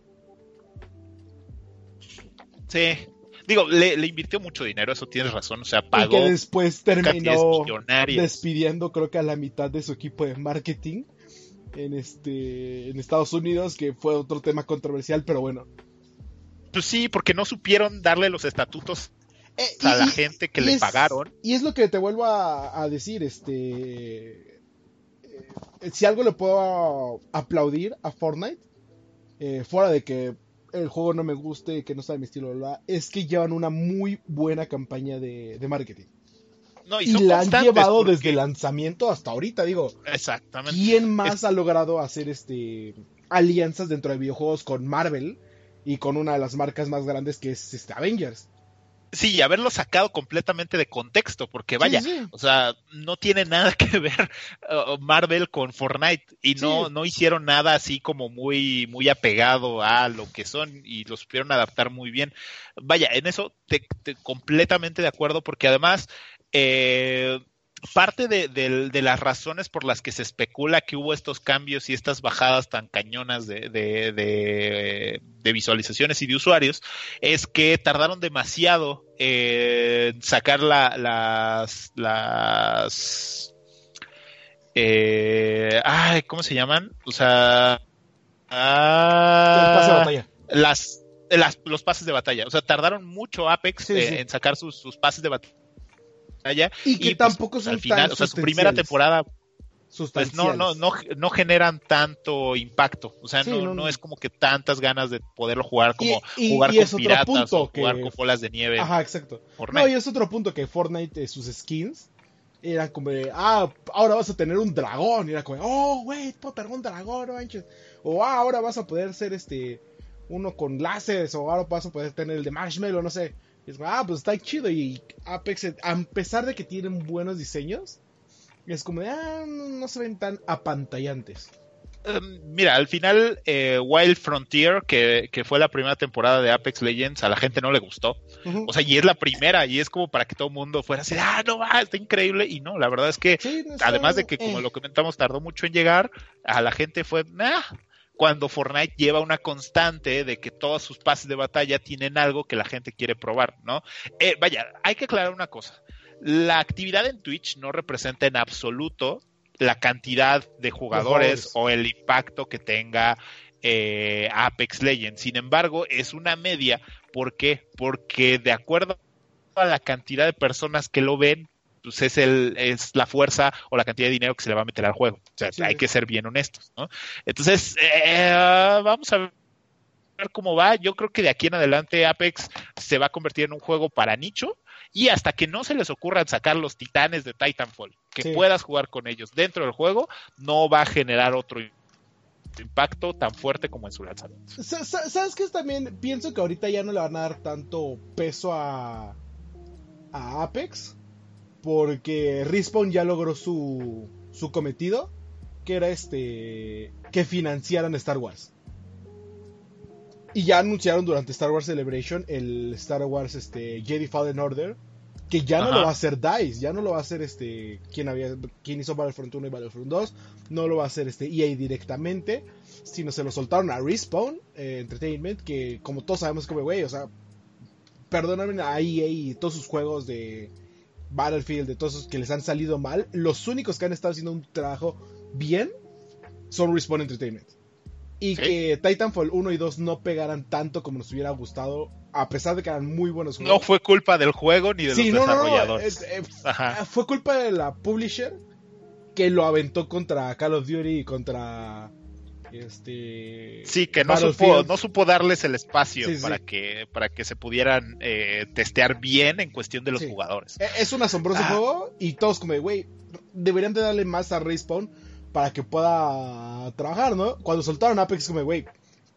Sí, Digo, le, invirtió mucho dinero, eso tienes razón, o sea, pagó. Y que después terminó despidiendo, creo que a la mitad de su equipo de marketing en este en Estados Unidos, que fue otro tema controversial, pero bueno. Pues sí, porque no supieron darle los estatutos eh, a la gente que le pagaron. Y es lo que te vuelvo a, decir, este. Eh, si algo le puedo aplaudir a Fortnite, eh, fuera de que el juego no me guste, que no sabe mi estilo, es que llevan una muy buena campaña de, marketing. y, la han llevado desde el lanzamiento hasta ahorita, digo. Exactamente. ¿Quién más ha logrado hacer este alianzas dentro de videojuegos con Marvel y con una de las marcas más grandes que es este Avengers? Sí, haberlo sacado completamente de contexto, porque vaya, o sea, no tiene nada que ver uh, Marvel con Fortnite y no, no hicieron nada así como muy, muy apegado a lo que son y lo supieron adaptar muy bien. Vaya, en eso te, te completamente de acuerdo, porque además eh, parte de, las razones por las que se especula que hubo estos cambios y estas bajadas tan cañonas de, de visualizaciones y de usuarios es que tardaron demasiado en sacar la, las las eh, ay, ¿cómo se llaman? O sea, ah, las, las, los pases de batalla. O sea, tardaron mucho Apex en sacar sus, sus pases de batalla y que pues, tampoco son al final, o sea, su primera temporada pues no, no, no, no generan tanto impacto. O sea, no, no, es como que tantas ganas de poderlo jugar como jugar con piratas o jugar con bolas de nieve. Ajá, exacto. No, y es otro punto que Fortnite, eh, sus skins, eran como de, ah, ahora vas a tener un dragón. Y era como, oh, wait, puedo tener un dragón, no manches. O ah, ahora vas a poder ser este, uno con láseres, o ahora vas a poder tener el de marshmallow, no sé ah, pues está chido. Y Apex, a pesar de que tienen buenos diseños, es como, ah, no, se ven tan apantallantes. Em, mira, al final eh, Wild Frontier, que, fue la primera temporada de Apex Legends, a la gente no le gustó. O sea, y es la primera, y es como para que todo el mundo fuera así, ah, no va, está increíble. Y no, la verdad es que, además de que, como eh. lo comentamos, tardó mucho en llegar, a la gente fue, nah, cuando Fortnite lleva una constante de que todos sus pases de batalla tienen algo que la gente quiere probar, ¿no? Eh, vaya, hay que aclarar una cosa. La actividad en Twitch no representa en absoluto la cantidad de jugadores o el impacto que tenga eh, Apex Legends. Sin embargo, es una media. ¿Por qué? Porque de acuerdo a la cantidad de personas que lo ven, pues es, el, es la fuerza o la cantidad de dinero que se le va a meter al juego. O sea, hay que ser bien honestos, ¿no? Entonces, eh, vamos a ver cómo va. Yo creo que de aquí en adelante Apex se va a convertir en un juego para nicho y hasta que no se les ocurra sacar los titanes de Titanfall, que puedas jugar con ellos dentro del juego, no va a generar otro impacto tan fuerte como en su lanzamiento. ¿Sabes qué? También pienso que ahorita ya no le van a dar tanto peso a, a Apex porque Respawn ya logró su, su cometido, que era este que financiaran Star Wars. Y ya anunciaron durante Star Wars Celebration el Star Wars este, Jedi Fallen Order, que ya no lo va a hacer DICE, ya no lo va a hacer este quien había quien hizo Battlefront 1 y Battlefront 2, no lo va a hacer este EA directamente, sino se lo soltaron a Respawn eh, Entertainment, que como todos sabemos como güey, o sea, perdóname a EA y todos sus juegos de Battlefield, de todos esos que les han salido mal, los únicos que han estado haciendo un trabajo bien son Respawn Entertainment. Y que Titanfall 1 y 2 no pegaran tanto como nos hubiera gustado, a pesar de que eran muy buenos juegos. No fue culpa del juego ni de los desarrolladores. Eh, fue culpa de la publisher que lo aventó contra Call of Duty y contra este sí que no supo, no supo darles el espacio para que para que se pudieran eh, testear bien en cuestión de los jugadores. E, es un asombroso ah. juego y todos como güey deberían de darle más a Respawn para que pueda trabajar no cuando soltaron Apex como güey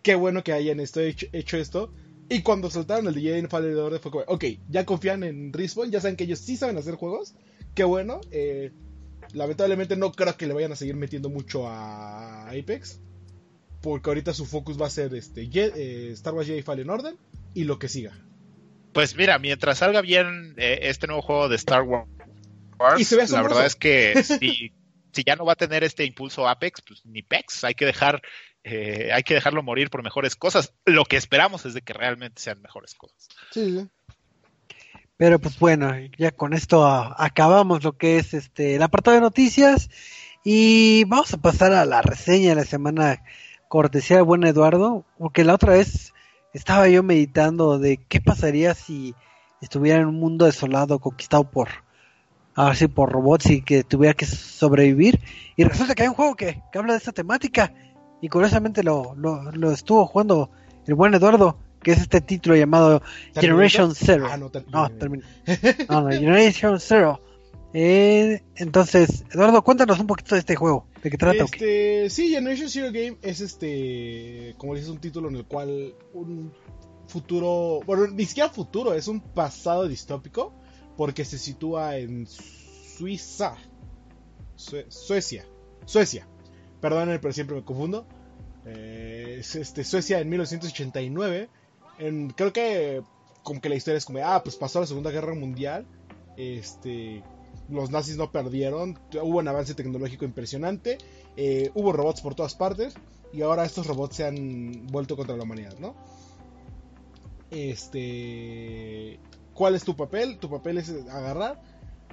qué bueno que hayan hecho, hecho esto y cuando soltaron el DJ Fallen Order fue como ok ya confían en Respawn ya saben que ellos sí saben hacer juegos qué bueno eh, lamentablemente no creo que le vayan a seguir metiendo mucho a Apex porque ahorita su focus va a ser este eh, Star Wars Jedi Fallen Order y lo que siga. Pues mira, mientras salga bien eh, este nuevo juego de Star Wars, la verdad es que si, ya no va a tener este impulso Apex, pues ni Pex, hay que dejar eh, hay que dejarlo morir por mejores cosas. Lo que esperamos es de que realmente sean mejores cosas. Sí. Pero pues bueno, ya con esto acabamos lo que es este el apartado de noticias y vamos a pasar a la reseña de la semana cortesía de buen Eduardo, porque la otra vez estaba yo meditando de qué pasaría si estuviera en un mundo desolado, conquistado por, así por robots y que tuviera que sobrevivir. Y resulta que hay un juego que, habla de esta temática y curiosamente lo, lo, estuvo jugando el buen Eduardo, que es este título llamado Generation Zero. Ah, no, no, no, Generation Zero eh, entonces, Eduardo, cuéntanos un poquito de este juego. ¿De qué trata? Este, sí, Generation Zero Game es este, como dices, un título en el cual un futuro, bueno, ni siquiera futuro, es un pasado distópico, porque se sitúa en Suiza, Suecia, Suecia. Perdónenme, pero siempre me confundo. Eh, es este, Suecia en 1989. En, creo que como que la historia es como, ah, pues pasó la Segunda Guerra Mundial. Este, los nazis no perdieron, hubo un avance tecnológico impresionante, eh, hubo robots por todas partes y ahora estos robots se han vuelto contra la humanidad, ¿no? Este, ¿cuál es tu papel? Tu papel es agarrar,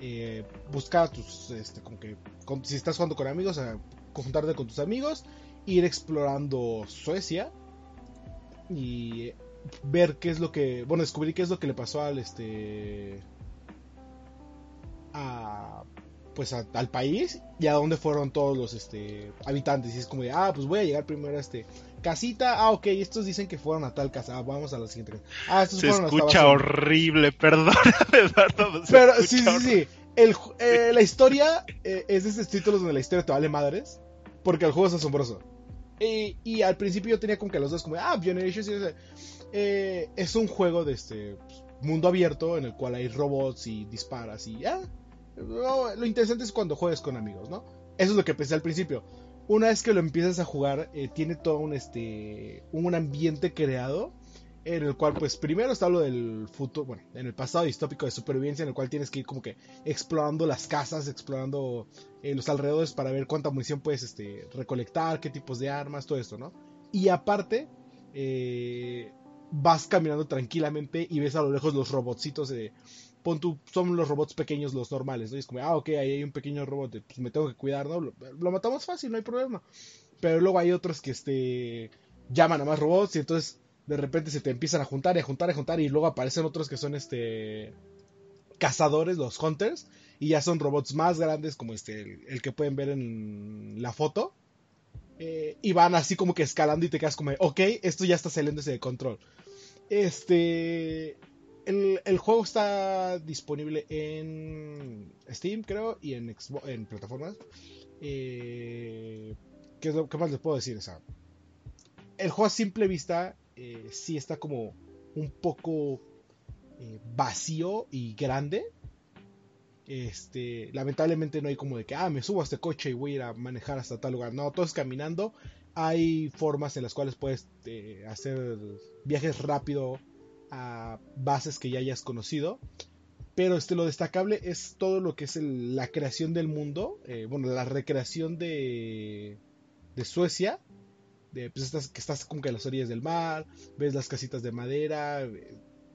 eh, buscar tus, este, como que, si estás jugando con amigos, a conjuntarte con tus amigos, ir explorando Suecia y ver qué es lo que, bueno, descubrir qué es lo que le pasó al, este, a, pues al país y a dónde fueron todos los este, habitantes. Y es como de, ah, pues voy a llegar primero a este casita. Ah, ok, estos dicen que fueron a tal casa. Ah, vamos a la siguiente casa. Ah, estos Se escucha horrible, perdón, Eduardo. Pero sí, sí, sí. El, eh, la historia eh, es de estos títulos donde la historia te vale madres. Porque el juego es asombroso. y al principio yo tenía como que los dos como, ah, Generation, eh, es un juego de este pues, mundo abierto en el cual hay robots y disparas y ya. lo interesante es cuando juegas con amigos, ¿no? Eso es lo que pensé al principio. Una vez que lo empiezas a jugar, eh, tiene todo un, este, un ambiente creado en el cual, pues, primero está lo del futuro, bueno, en el pasado distópico de supervivencia, en el cual tienes que ir como que explorando las casas, explorando eh, los alrededores para ver cuánta munición puedes este, recolectar, qué tipos de armas, todo esto, ¿no? Y aparte, eh, vas caminando tranquilamente y ves a lo lejos los robotcitos de... Pon son los robots pequeños los normales, ¿no? Y es como, ah, ok, ahí hay un pequeño robot, pues me tengo que cuidar, ¿no? Lo, matamos fácil, no hay problema. Pero luego hay otros que, este, llaman a más robots y entonces de repente se te empiezan a juntar y a juntar y a juntar y luego aparecen otros que son, este, cazadores, los hunters, y ya son robots más grandes como este, el que pueden ver en la foto. Eh, y van así como que escalando y te quedas como, ok, esto ya está saliendo de control. Este. El, juego está disponible en Steam, creo, y en, en plataformas. Eh, ¿qué, más les puedo decir? O sea, el juego a simple vista eh, sí está como un poco vacío y grande. Este, lamentablemente no hay como de que, ah, me subo a este coche y voy a ir a manejar hasta tal lugar. No, todo es caminando. Hay formas en las cuales puedes eh, hacer viajes rápido a bases que ya hayas conocido. Pero este, lo destacable es todo lo que es la creación del mundo. Eh, bueno, la recreación de, de Suecia. De, pues que estás como que a las orillas del mar. Ves las casitas de madera.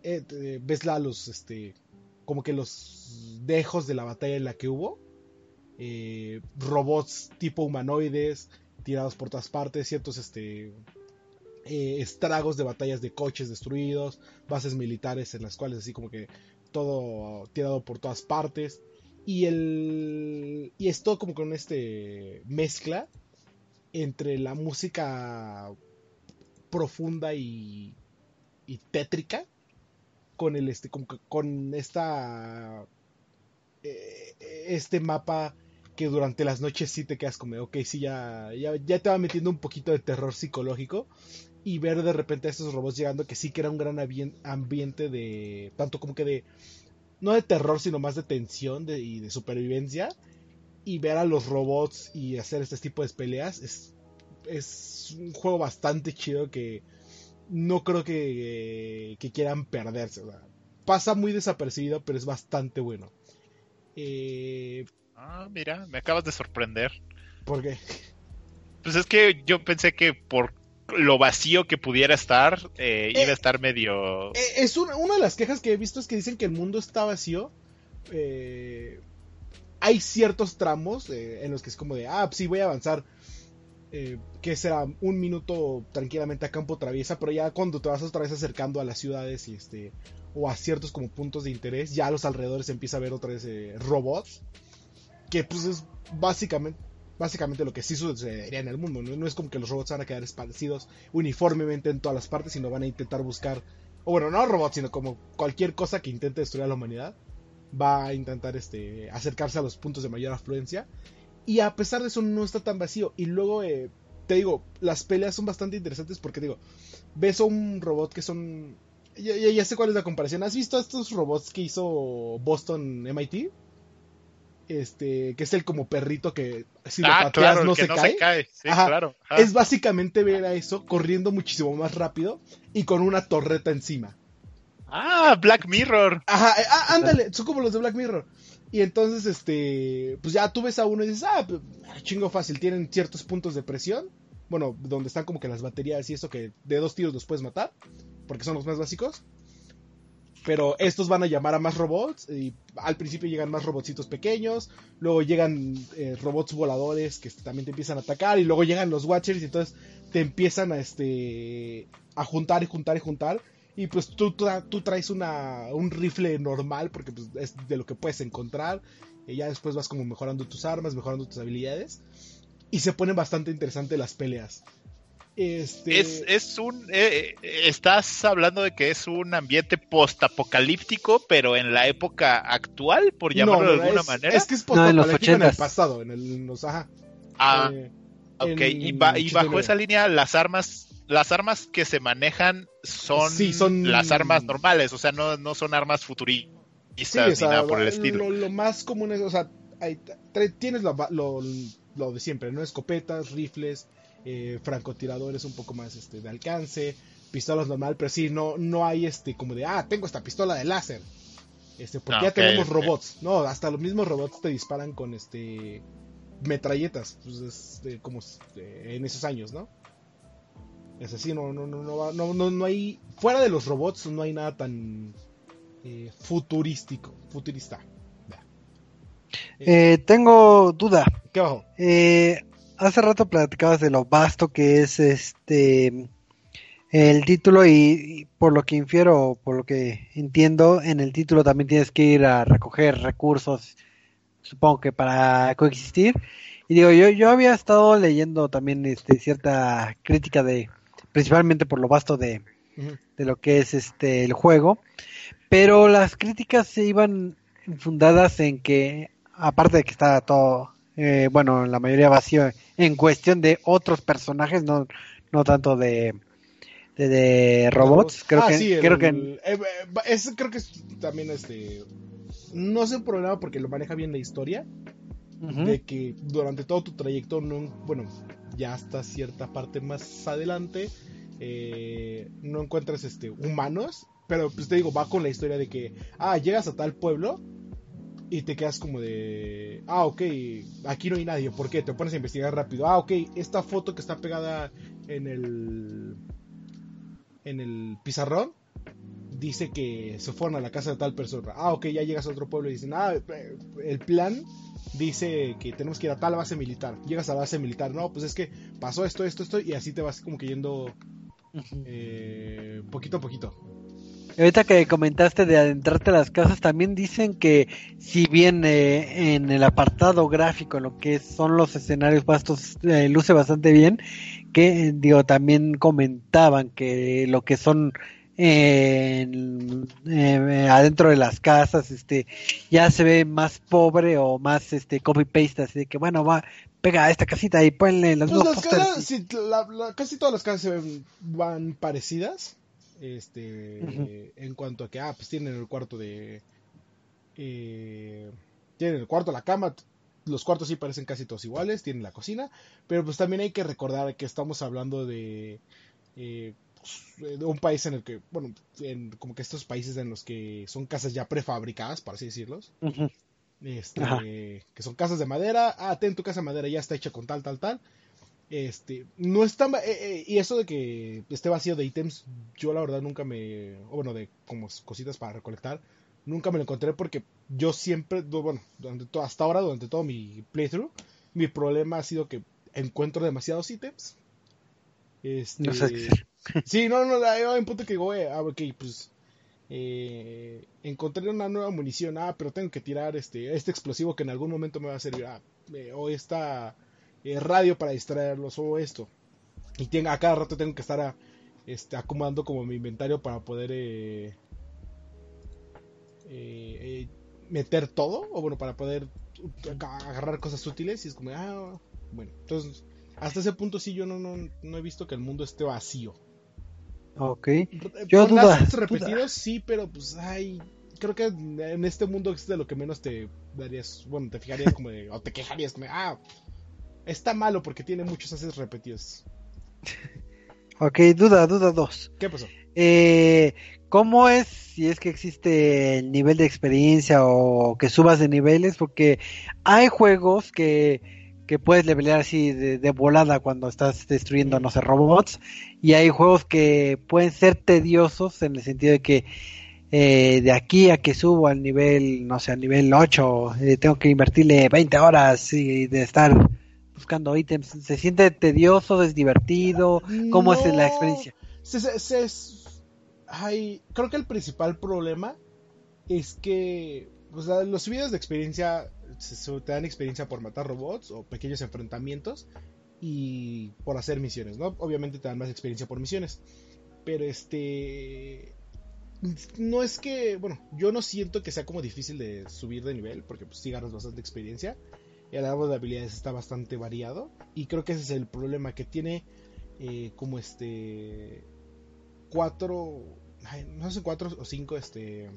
Eh, ves la, los, este, como que los dejos de la batalla en la que hubo. Eh, robots tipo humanoides tirados por todas partes, ciertos este, eh, estragos de batallas de coches destruidos, bases militares en las cuales así como que todo tirado por todas partes. Y el. Y es todo como con este. mezcla entre la música profunda y. y tétrica. Con el este. con, esta. eh, este mapa que durante las noches sí te quedas como, ok, sí, ya, ya, ya te va metiendo un poquito de terror psicológico. Y ver de repente a estos robots llegando, que sí que era un gran ambien- ambiente de. tanto como que de. no de terror, sino más de tensión de, y de supervivencia. Y ver a los robots y hacer este tipo de peleas es. es un juego bastante chido que. No creo que, que quieran perderse. o sea, pasa muy desapercibido, pero es bastante bueno. Eh, Ah, mira, me acabas de sorprender. ¿Por qué? Pues es que yo pensé que por lo vacío que pudiera estar, eh, iba Eh, a estar medio... Eh, Es una, una de las quejas que he visto es que dicen que el mundo está vacío. Eh, hay ciertos tramos eh, en los que es como de, ah, sí, voy a avanzar. Eh, que será un minuto tranquilamente a campo traviesa, pero ya cuando te vas otra vez acercando a las ciudades y este o a ciertos como puntos de interés, ya a los alrededores empieza a ver otra vez eh, robots, que pues es básicamente básicamente lo que sí sucedería en el mundo, ¿no? No es como que los robots van a quedar esparcidos uniformemente en todas las partes, sino van a intentar buscar o bueno, no robots, sino como cualquier cosa que intente destruir a la humanidad, va a intentar este, acercarse a los puntos de mayor afluencia. Y a pesar de eso no está tan vacío. Y luego, eh, te digo, las peleas son bastante interesantes porque, digo, ves a un robot que son... Ya, ya- ya sé cuál es la comparación. ¿Has visto estos robots que hizo Boston MIT? Este, que es el como perrito que si lo ah, pateas claro, no, se, no cae. se cae. Sí, Ajá. claro. ajá. Es básicamente ver a eso corriendo muchísimo más rápido y con una torreta encima. Ah, Black Mirror. Ajá, eh, ah, ándale, son como los de Black Mirror. Y entonces, este, pues ya tú ves a uno y dices, ah, pues, chingo fácil, tienen ciertos puntos de presión. Bueno, donde están como que las baterías y eso que de dos tiros los puedes matar, porque son los más básicos. Pero estos van a llamar a más robots y al principio llegan más robotcitos pequeños, luego llegan eh, robots voladores que también te empiezan a atacar y luego llegan los Watchers y entonces te empiezan a este a juntar y juntar y juntar y pues tú, tra- tú traes una, un rifle normal porque pues, es de lo que puedes encontrar. Y ya después vas como mejorando tus armas, mejorando tus habilidades. Y se ponen bastante interesantes las peleas. Este... Es, es un. eh, eh, estás hablando de que es un ambiente postapocalíptico, pero en la época actual, por llamarlo No, de alguna es, manera. Es que es No, en los postapocalíptico en el 80s. pasado, en el en los, ajá. Ah, Eh, ok. en Y, ba- y bajo 89. esa línea, las armas. Las armas que se manejan son, Sí, son- las armas normales, o sea, no, no son armas futuristas sí, ni sea, nada por el estilo. Lo, lo más común es, o sea, hay- tienes lo, lo- lo de siempre, ¿no? Escopetas, rifles, eh, francotiradores un poco más este, de alcance, pistolas normal, pero sí, no, no hay este como de, ah, tengo esta pistola de láser. Este, porque Ah, ya ok, tenemos robots. No, hasta los mismos robots te disparan con este metralletas, pues es de- como este, en esos años, ¿no? Es así, no, no, no, no, no, no, no hay, fuera de los robots no hay nada tan eh, futurístico, futurista. Eh, tengo duda. ¿Qué bajo? Eh, hace rato platicabas de lo vasto que es este el título y, y por lo que infiero, por lo que entiendo, en el título también tienes que ir a recoger recursos, supongo que para coexistir. Y digo, yo, yo había estado leyendo también este cierta crítica de, principalmente por lo vasto de, de lo que es este el juego, pero las críticas se iban fundadas en que aparte de que está todo eh, bueno la mayoría vacío en cuestión de otros personajes no no tanto de de, de robots creo Ah, que sí, el- creo que eh, eh, es, creo que es también este no es un problema porque lo maneja bien la historia De que durante todo tu trayecto no bueno ya hasta cierta parte más adelante eh, no encuentras este humanos pero pues te digo va con la historia de que ah llegas a tal pueblo y te quedas como de ah ok aquí no hay nadie ¿por qué? te pones a investigar rápido ah ok esta foto que está pegada en el en el pizarrón dice que se fueron a la casa de tal persona. Ah, ok, ya llegas a otro pueblo y dicen, ah, el plan dice que tenemos que ir a tal base militar. Llegas a la base militar, no, pues es que pasó esto, esto, esto, y así te vas como que yendo eh, poquito a poquito. ahorita que comentaste de adentrarte a las casas, también dicen que si bien eh, en el apartado gráfico, lo que son los escenarios vastos, eh, luce bastante bien, que digo, también comentaban que lo que son eh, adentro de las casas, este, ya se ve más pobre o más este copy paste, así de que bueno va, pega a esta casita y ponle las Pues dos las casas, sí, la- la- casi todas las casas se ven- van parecidas. Este, Ujú. en cuanto a que, ah, pues tienen el cuarto de. eh, tienen el cuarto, la cama. Los cuartos sí parecen casi todos iguales. Tienen la cocina. Pero pues también hay que recordar que estamos hablando de. eh, de un país en el que, bueno, en como que estos países en los que son casas ya prefabricadas, por así decirlos. Este, Ajá. que son casas de madera. Ah, ten tu casa de madera, ya está hecha con tal, tal, tal. Este, no está. ma- eh, eh, y eso de que esté vacío de ítems, yo la verdad nunca me. O bueno, de como cositas para recolectar, nunca me lo encontré porque yo siempre. Bueno, durante hasta ahora, durante todo mi playthrough, mi problema ha sido que encuentro demasiados ítems. Este, No sé qué hacer. Sí, no, no, hay un punto que digo, eh, ah, ok, pues. eh, encontré una nueva munición, ah, pero tengo que tirar este, este explosivo que en algún momento me va a servir, ah, eh, o esta eh, radio para distraerlos, o esto. Y tengo, a cada rato tengo que estar ah, este, acomodando como mi inventario para poder meter todo, o bueno, para poder agarrar cosas útiles. Y es como, ah, bueno, entonces, hasta ese punto sí yo no he visto que el mundo esté vacío. Ok. Yo con duda, duda. repetidos sí, pero pues ay, creo que en este mundo es de lo que menos te darías, bueno, te fijarías como de, o te quejarías como de, ah, está malo porque tiene muchos assets repetidos. Ok, duda, duda dos. ¿Qué pasó? Eh, ¿Cómo es si es que existe el nivel de experiencia o que subas de niveles? Porque hay juegos que, que puedes levelear así de, de volada cuando estás destruyendo, no sé, robots. Y hay juegos que pueden ser tediosos en el sentido de que eh, de aquí a que subo al nivel, no sé, al nivel 8, eh, tengo que invertirle 20 horas y de estar buscando ítems. ¿Se siente tedioso, es divertido? ¿Cómo es la experiencia? Se- se- se- ay, creo que el principal problema es que los videos de experiencia te dan experiencia por matar robots o pequeños enfrentamientos y por hacer misiones, ¿no? Obviamente te dan más experiencia por misiones. Pero este no es que, bueno, yo no siento que sea como difícil de subir de nivel porque pues sí agarras bastante experiencia. El árbol de habilidades está bastante variado y creo que ese es el problema que tiene eh, como este cuatro ay, no sé cuatro o cinco este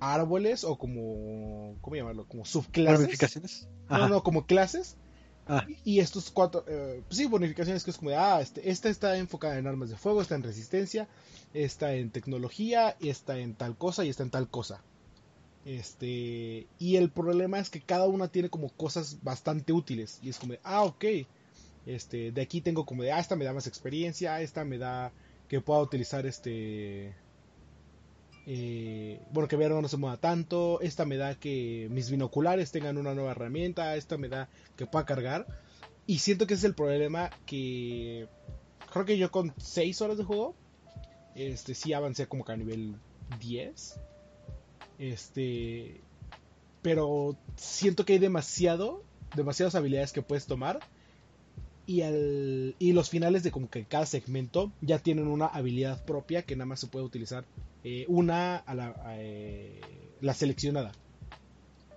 árboles o como cómo llamarlo como subclases. ¿Bonificaciones? no no como clases. Ah. y estos cuatro eh, pues sí bonificaciones que es como de ah este esta está enfocada en armas de fuego está en resistencia está en tecnología está en tal cosa y está en tal cosa. Este y el problema es que cada una tiene como cosas bastante útiles. Y es como de ah ok este de aquí tengo como de ah esta me da más experiencia esta me da que pueda utilizar este eh, bueno que Vero no se mueva tanto. Esta me da que mis binoculares tengan una nueva herramienta. Esta me da que pueda cargar. Y siento que ese es el problema que creo que yo con 6 horas de juego este sí avancé como que a nivel 10 este pero siento que hay demasiado demasiadas habilidades que puedes tomar y, al, y los finales de como que cada segmento ya tienen una habilidad propia que nada más se puede utilizar eh, una a la, a, eh, la seleccionada.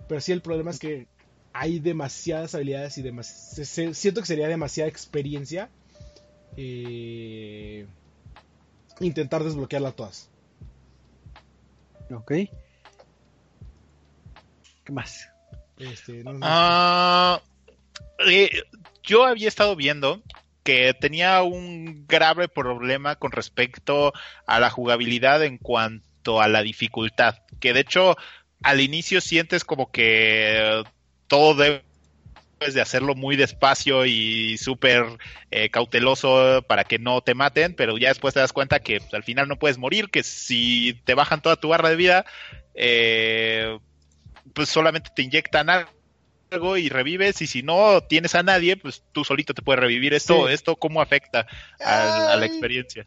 Pero sí el problema es que hay demasiadas habilidades y se- siento que sería demasiada experiencia eh, intentar desbloquearla todas. Ok. ¿Qué más? Este, no- no- Ah, eh, yo había estado viendo que tenía un grave problema con respecto a la jugabilidad en cuanto a la dificultad. Que de hecho al inicio sientes como que todo debes de hacerlo muy despacio y súper eh, cauteloso para que no te maten, pero ya después te das cuenta que pues, al final no puedes morir, que si te bajan toda tu barra de vida, eh, pues solamente te inyectan algo algo y revives y si no tienes a nadie, pues tú solito te puedes revivir. Esto, Sí. esto cómo afecta a, a la experiencia.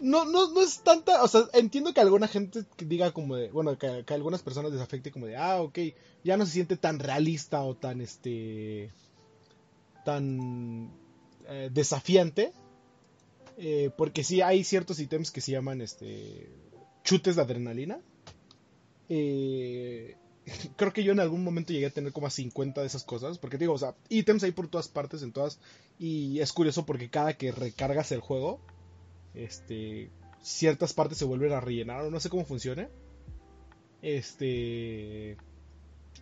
no, no, no es tanta, o sea, entiendo que alguna gente diga como de, bueno, que, que algunas personas les afecte como de, ah, ok, ya no se siente tan realista o tan, este, tan eh, desafiante, eh, porque sí hay ciertos ítems que se llaman, este, chutes de adrenalina. Eh, creo que yo en algún momento llegué a tener como a 50 de esas cosas, porque digo, o sea, ítems hay por todas partes, en todas, y es curioso porque cada que recargas el juego, este, ciertas partes se vuelven a rellenar, o no sé cómo funcione. Este,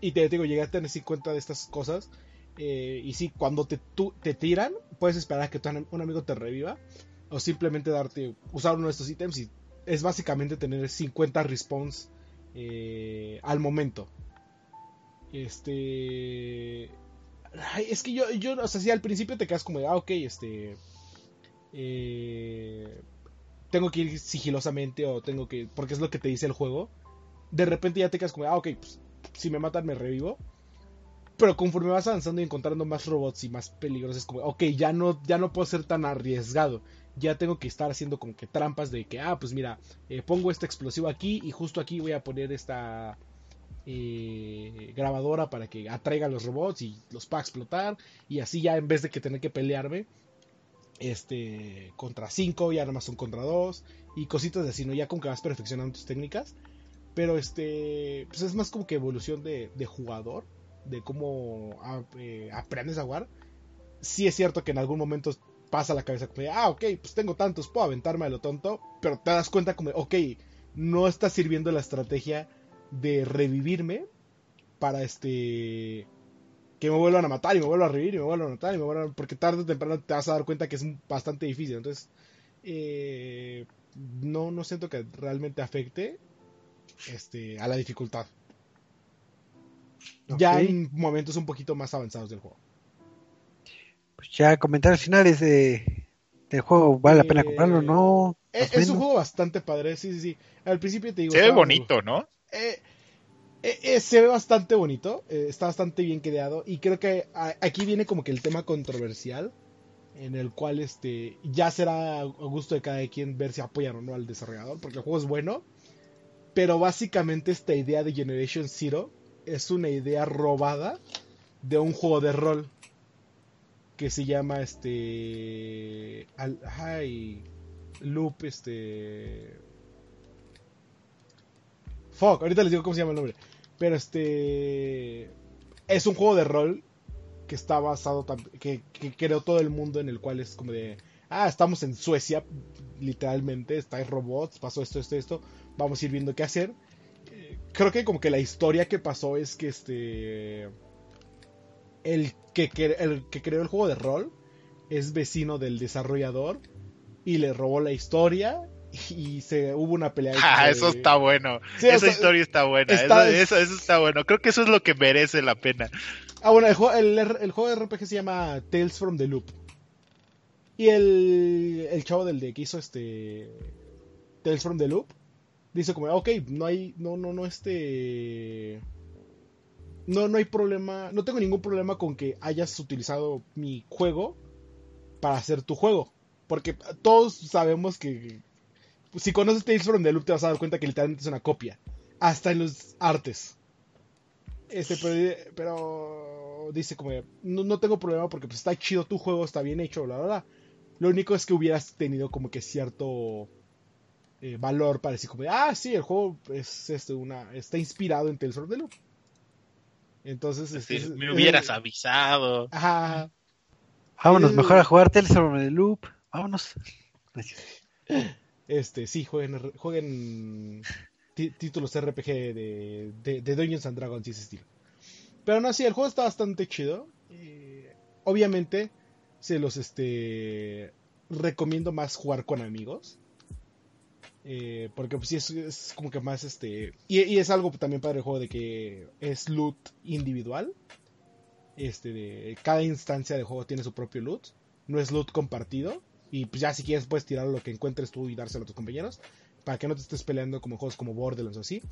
y te digo, llegué a tener 50 de estas cosas, eh, y sí, cuando te, te tiran, puedes esperar a que un amigo te reviva, o simplemente darte, usar uno de estos ítems, y es básicamente tener 50 respawns eh, al momento. Este. es que yo, yo, o sea, si al principio te quedas como de, ah, ok, este. Eh, tengo que ir sigilosamente o tengo que. Porque es lo que te dice el juego. De repente ya te quedas como, de, ah, ok, pues si me matan me revivo. Pero conforme vas avanzando y encontrando más robots y más peligros, es como, ok, ya no, ya no puedo ser tan arriesgado ya tengo que estar haciendo como que trampas de que, ah, pues mira, eh, pongo este explosivo aquí y justo aquí voy a poner esta eh, grabadora para que atraiga a los robots y los va a explotar. Y así ya en vez de que tener que pelearme este contra 5, ya nada más son contra 2 y cositas así, ¿no? Ya como que vas perfeccionando tus técnicas. Pero este, pues es más como que evolución de, jugador, de cómo eh, aprendes a jugar. Sí es cierto que en algún momento pasa la cabeza como, ah, ok, pues tengo tantos, puedo aventarme a lo tonto, pero te das cuenta como, ok, no está sirviendo la estrategia de revivirme para este que me vuelvan a matar y me vuelvan a revivir y me vuelvan a matar y me vuelvan a... porque tarde o temprano te vas a dar cuenta que es bastante difícil. Entonces eh, no no siento que realmente afecte este a la dificultad. Ya en momentos un poquito más avanzados del juego pues ya comentarios finales de, del juego, ¿vale la pena comprarlo no? Eh, es, un juego bastante padre, sí, sí, sí. Al principio te digo... Se ve bonito, ¿no? Eh, eh, se ve bastante bonito, está bastante bien creado y creo que aquí viene como que el tema controversial en el cual este ya será a gusto de cada quien ver si apoyan o no al desarrollador, porque el juego es bueno, pero básicamente esta idea de Generation Zero es una idea robada de un juego de rol que se llama este ay, Loop este Fuck, ahorita les digo cómo se llama el nombre. Pero este es un juego de rol que está basado que, que creó todo el mundo en el cual es como de ah, estamos en Suecia literalmente, está en robots, pasó esto, esto, esto, vamos a ir viendo qué hacer. Eh, creo que como que la historia que pasó es que este el que, el que creó el juego de rol es vecino del desarrollador y le robó la historia y se hubo una pelea. Ah, eso está bueno. Esa historia está buena. eso, está bueno. Creo que eso es lo que merece la pena. Ah, bueno, el juego, el, juego de RPG se llama Tales from the Loop. Y el, el chavo del de que hizo este Tales from the Loop dice como, ok, no hay, no, no, no, este no, no hay problema, no tengo ningún problema con que hayas utilizado mi juego para hacer tu juego. Porque todos sabemos que si conoces Tales from the Loop te vas a dar cuenta que literalmente es una copia. Hasta en los artes. Este, pero, dice como, no, tengo problema porque pues, está chido tu juego, está bien hecho, bla, bla, bla. Lo único es que hubieras tenido como que cierto eh, valor para decir como, ah, sí, el juego es este, una, está inspirado en Tales from the Loop. Entonces, este, me hubieras avisado. Ajá. Vámonos, mejor a jugar Tales from the Loop. Vámonos. Este, sí, jueguen, jueguen títulos RPG de, de, Dungeons and Dragons y ese estilo. Pero no, sí, el juego está bastante chido. obviamente, se los este recomiendo más jugar con amigos. Eh, porque pues sí es, como que más este. Y, es algo también para el juego de que es loot individual. Este de cada instancia de juego tiene su propio loot. No es loot compartido. Y pues ya si quieres puedes tirar lo que encuentres tú y dárselo a tus compañeros. Para que no te estés peleando como juegos como Borderlands o así.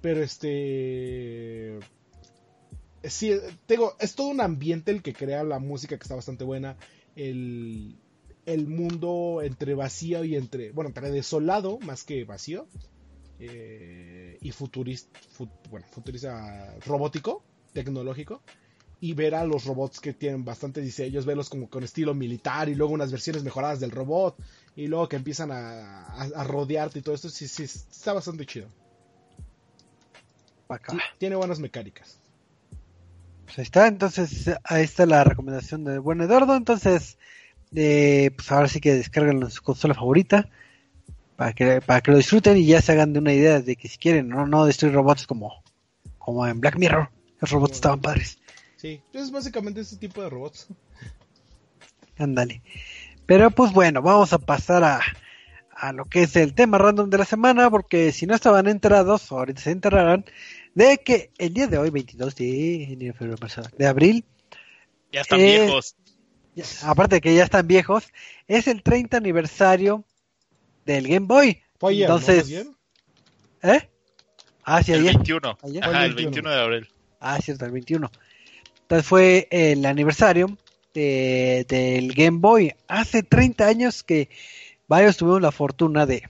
Pero este. Sí, tengo, es todo un ambiente el que crea la música que está bastante buena. El, el mundo entre vacío y entre, bueno, entre desolado más que vacío eh, y futurista, bueno, futurista robótico, tecnológico y ver a los robots que tienen bastante diseños, verlos como con estilo militar y luego unas versiones mejoradas del robot y luego que empiezan a, rodearte y todo esto, sí, sí, está bastante chido. tiene buenas mecánicas. Pues ahí está, entonces ahí está la recomendación de buen Eduardo, entonces eh, pues ahora sí que descargan en su consola favorita para que, para que lo disfruten y ya se hagan de una idea de que si quieren no, no destruir robots como, como en Black Mirror, los robots estaban padres. Sí, es básicamente ese tipo de robots. Ándale. Pero pues bueno, vamos a pasar a, a lo que es el tema random de la semana, porque si no estaban enterados, ahorita se enterarán, de que el día de hoy, 22 de, de abril, ya están viejos. Aparte de que ya están viejos, es el 30 aniversario del Game Boy. Entonces, ¿eh? Ah, sí, el 21. el 21 de abril. Ah, cierto, el 21. Entonces fue el aniversario del Game Boy. Hace 30 años que varios tuvimos la fortuna de,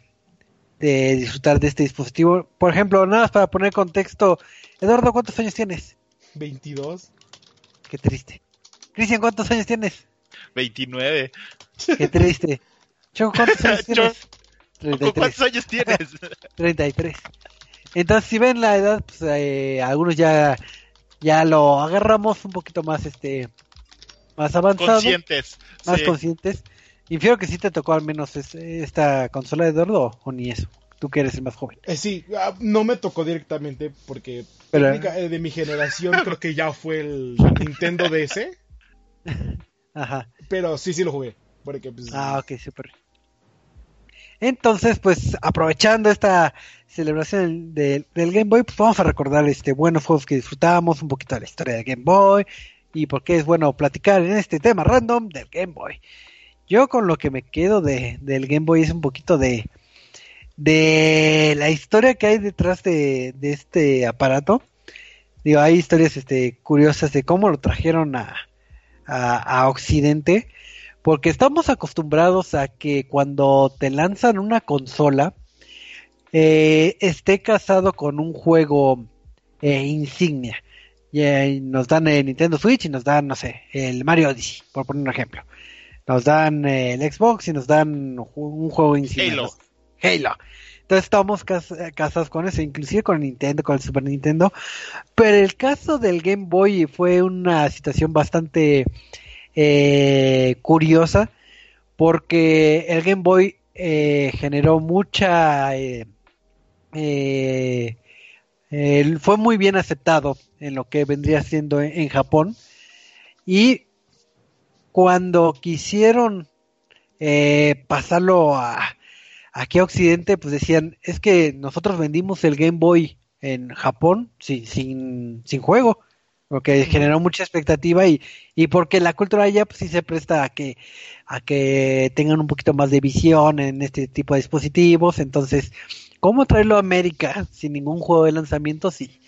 disfrutar de este dispositivo. Por ejemplo, nada más para poner contexto, Eduardo, ¿cuántos años tienes? 22. Qué triste. Cristian, ¿cuántos años tienes? 29. Qué triste. Choco, ¿cuántos años tienes? 33. ¿Cuántos años tienes? 33. Entonces, si ven la edad, pues eh, algunos ya ya lo agarramos un poquito más este más avanzado conscientes más conscientes infiero que sí te tocó al menos esta consola de Eduardo o ni eso tú que eres el más joven eh, sí ah, no me tocó directamente porque eh, de mi generación creo que ya fue el Nintendo DS ajá pero sí sí lo jugué porque pues, ah ok super entonces, pues aprovechando esta celebración del, Game Boy, pues vamos a recordar este buenos juegos que disfrutamos, un poquito de la historia del Game Boy y por qué es bueno platicar en este tema random del Game Boy. Yo con lo que me quedo de, del Game Boy es un poquito de, de la historia que hay detrás de, este aparato. Digo, hay historias este, curiosas de cómo lo trajeron a, a Occidente porque estamos acostumbrados a que cuando te lanzan una consola, eh, esté casado con un juego eh, insignia. Y nos dan el Nintendo Switch y nos dan, no sé, el Mario Odyssey, por poner un ejemplo. Nos dan eh, el Xbox y nos dan un juego insignia. Halo. Halo. Entonces estamos casados con eso, inclusive con Nintendo, con el Super Nintendo. Pero el caso del Game Boy fue una situación bastante eh, curiosa porque el Game Boy eh, generó mucha... Eh, fue muy bien aceptado en lo que vendría siendo en, Japón y cuando quisieron pasarlo a, aquí a Occidente, pues decían, es que nosotros vendimos el Game Boy en Japón sin, sin, sin juego porque generó mucha expectativa y, y porque la cultura allá pues sí se presta a que a que tengan un poquito más de visión en este tipo de dispositivos. Entonces cómo traerlo a América sin ningún juego de lanzamiento sí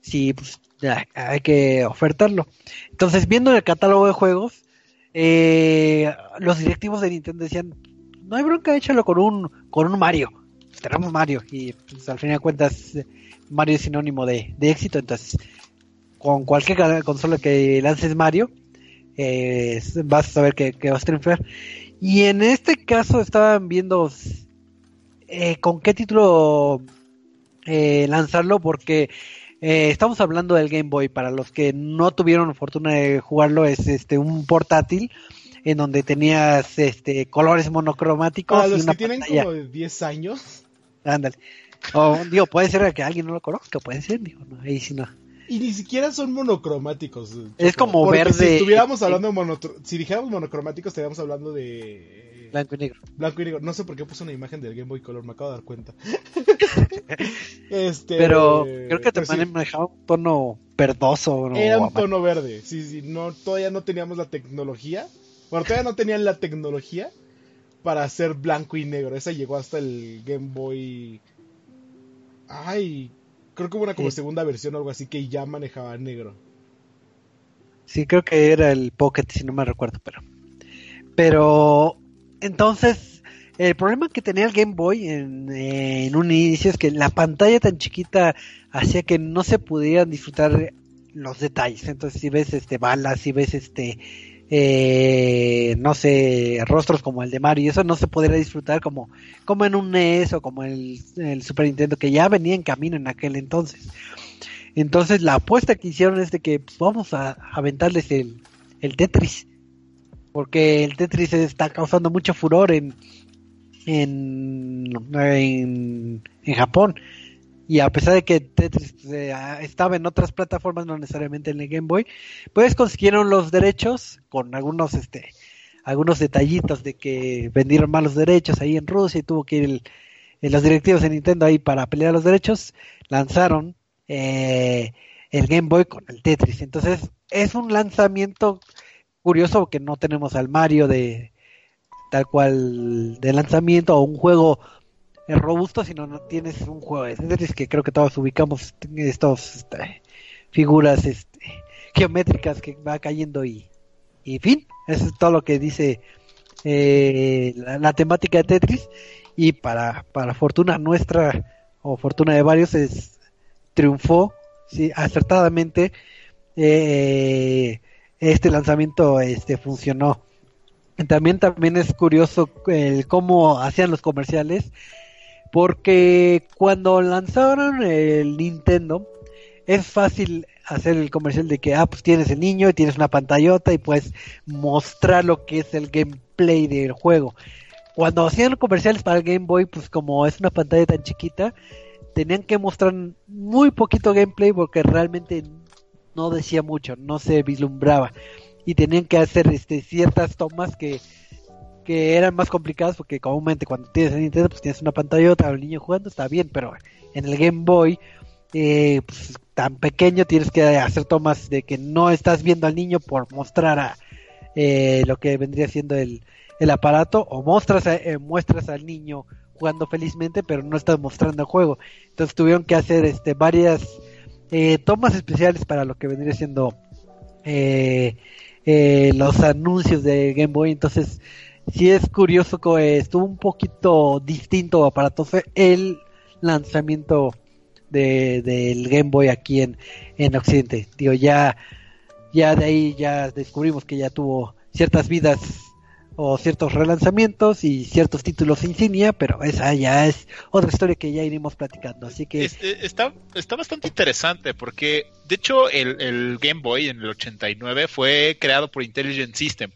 sí pues ya, hay que ofertarlo entonces viendo el catálogo de juegos eh, los directivos de Nintendo decían no hay bronca échalo con un con un Mario tenemos Mario y pues, al fin de cuentas Mario es sinónimo de, de éxito entonces con cualquier consola que lances Mario, eh, vas a saber que, vas a triunfar. Y en este caso estaban viendo eh, con qué título eh, lanzarlo, porque estamos hablando del Game Boy. Para los que no tuvieron fortuna de jugarlo, es este un portátil en donde tenías este colores monocromáticos. Para los que tienen como 10 años. Ándale. O, digo, puede ser que alguien no lo conozca, puede ser, digo, no, ahí sí no. Y ni siquiera son monocromáticos. Es como verde. Si estuviéramos hablando de si dijéramos monocromáticos, estaríamos hablando de blanco y negro. Blanco y negro. No sé por qué puse una imagen del Game Boy Color, me acabo de dar cuenta. este, Pero creo que te pues manejaba un tono verdoso. Era un tono verde. Sí, sí, no, todavía no teníamos la tecnología. Bueno, todavía no tenían la tecnología para hacer blanco y negro. Esa llegó hasta el Game Boy. Ay, Creo que hubo una como segunda versión o algo así que ya manejaba negro. Sí, creo que era el Pocket, si no me recuerdo, pero. Pero Entonces, el problema que tenía el Game Boy en, en, un inicio es que la pantalla tan chiquita hacía que no se pudieran disfrutar los detalles. Entonces, si ves este balas, si ves este eh, no sé, rostros como el de Mario y eso no se podría disfrutar como, como en un NES o como el, el Super Nintendo que ya venía en camino en aquel entonces. Entonces la apuesta que hicieron es de que pues, vamos a aventarles el, el Tetris. Porque el Tetris está causando mucho furor en, en, en, en Japón. Y a pesar de que Tetris eh, estaba en otras plataformas, no necesariamente en el Game Boy, pues consiguieron los derechos con algunos, este, algunos detallitos de que vendieron malos derechos ahí en Rusia y tuvo que ir en los directivos de Nintendo ahí para pelear los derechos. Lanzaron eh, el Game Boy con el Tetris. Entonces es un lanzamiento curioso que no tenemos al Mario de tal cual de lanzamiento o un juego robusto, sino no tienes un juego de Tetris que creo que todos ubicamos estas figuras este, geométricas que va cayendo y, y fin, eso es todo lo que dice eh, la, temática de Tetris. Y para, para fortuna nuestra o fortuna de varios es triunfó sí, acertadamente. Eh, este lanzamiento este funcionó. También también es curioso el cómo hacían los comerciales porque cuando lanzaron el Nintendo, es fácil hacer el comercial de que, ah, pues tienes el niño y tienes una pantallota y puedes mostrar lo que es el gameplay del juego. Cuando hacían comerciales para el Game Boy, pues como es una pantalla tan chiquita, tenían que mostrar muy poquito gameplay porque realmente no decía mucho, no se vislumbraba. Y tenían que hacer este, ciertas tomas que que eran más complicadas porque comúnmente cuando tienes el Nintendo pues tienes una pantallota el niño jugando está bien pero en el Game Boy eh, pues, tan pequeño tienes que hacer tomas de que no estás viendo al niño por mostrar a, eh, lo que vendría siendo el, el aparato o muestras eh, muestras al niño jugando felizmente pero no estás mostrando el juego. Entonces tuvieron que hacer este varias tomas especiales para lo que vendría siendo los anuncios de Game Boy. Entonces sí es curioso que estuvo un poquito distinto aparatoso el lanzamiento de, del Game Boy aquí en, en Occidente. Digo, ya, ya de ahí ya descubrimos que ya tuvo ciertas vidas o ciertos relanzamientos y ciertos títulos insignia, pero esa ya es otra historia que ya iremos platicando. Así que este, está, está bastante interesante porque de hecho el, el, Game Boy en el 89 fue creado por Intelligent System,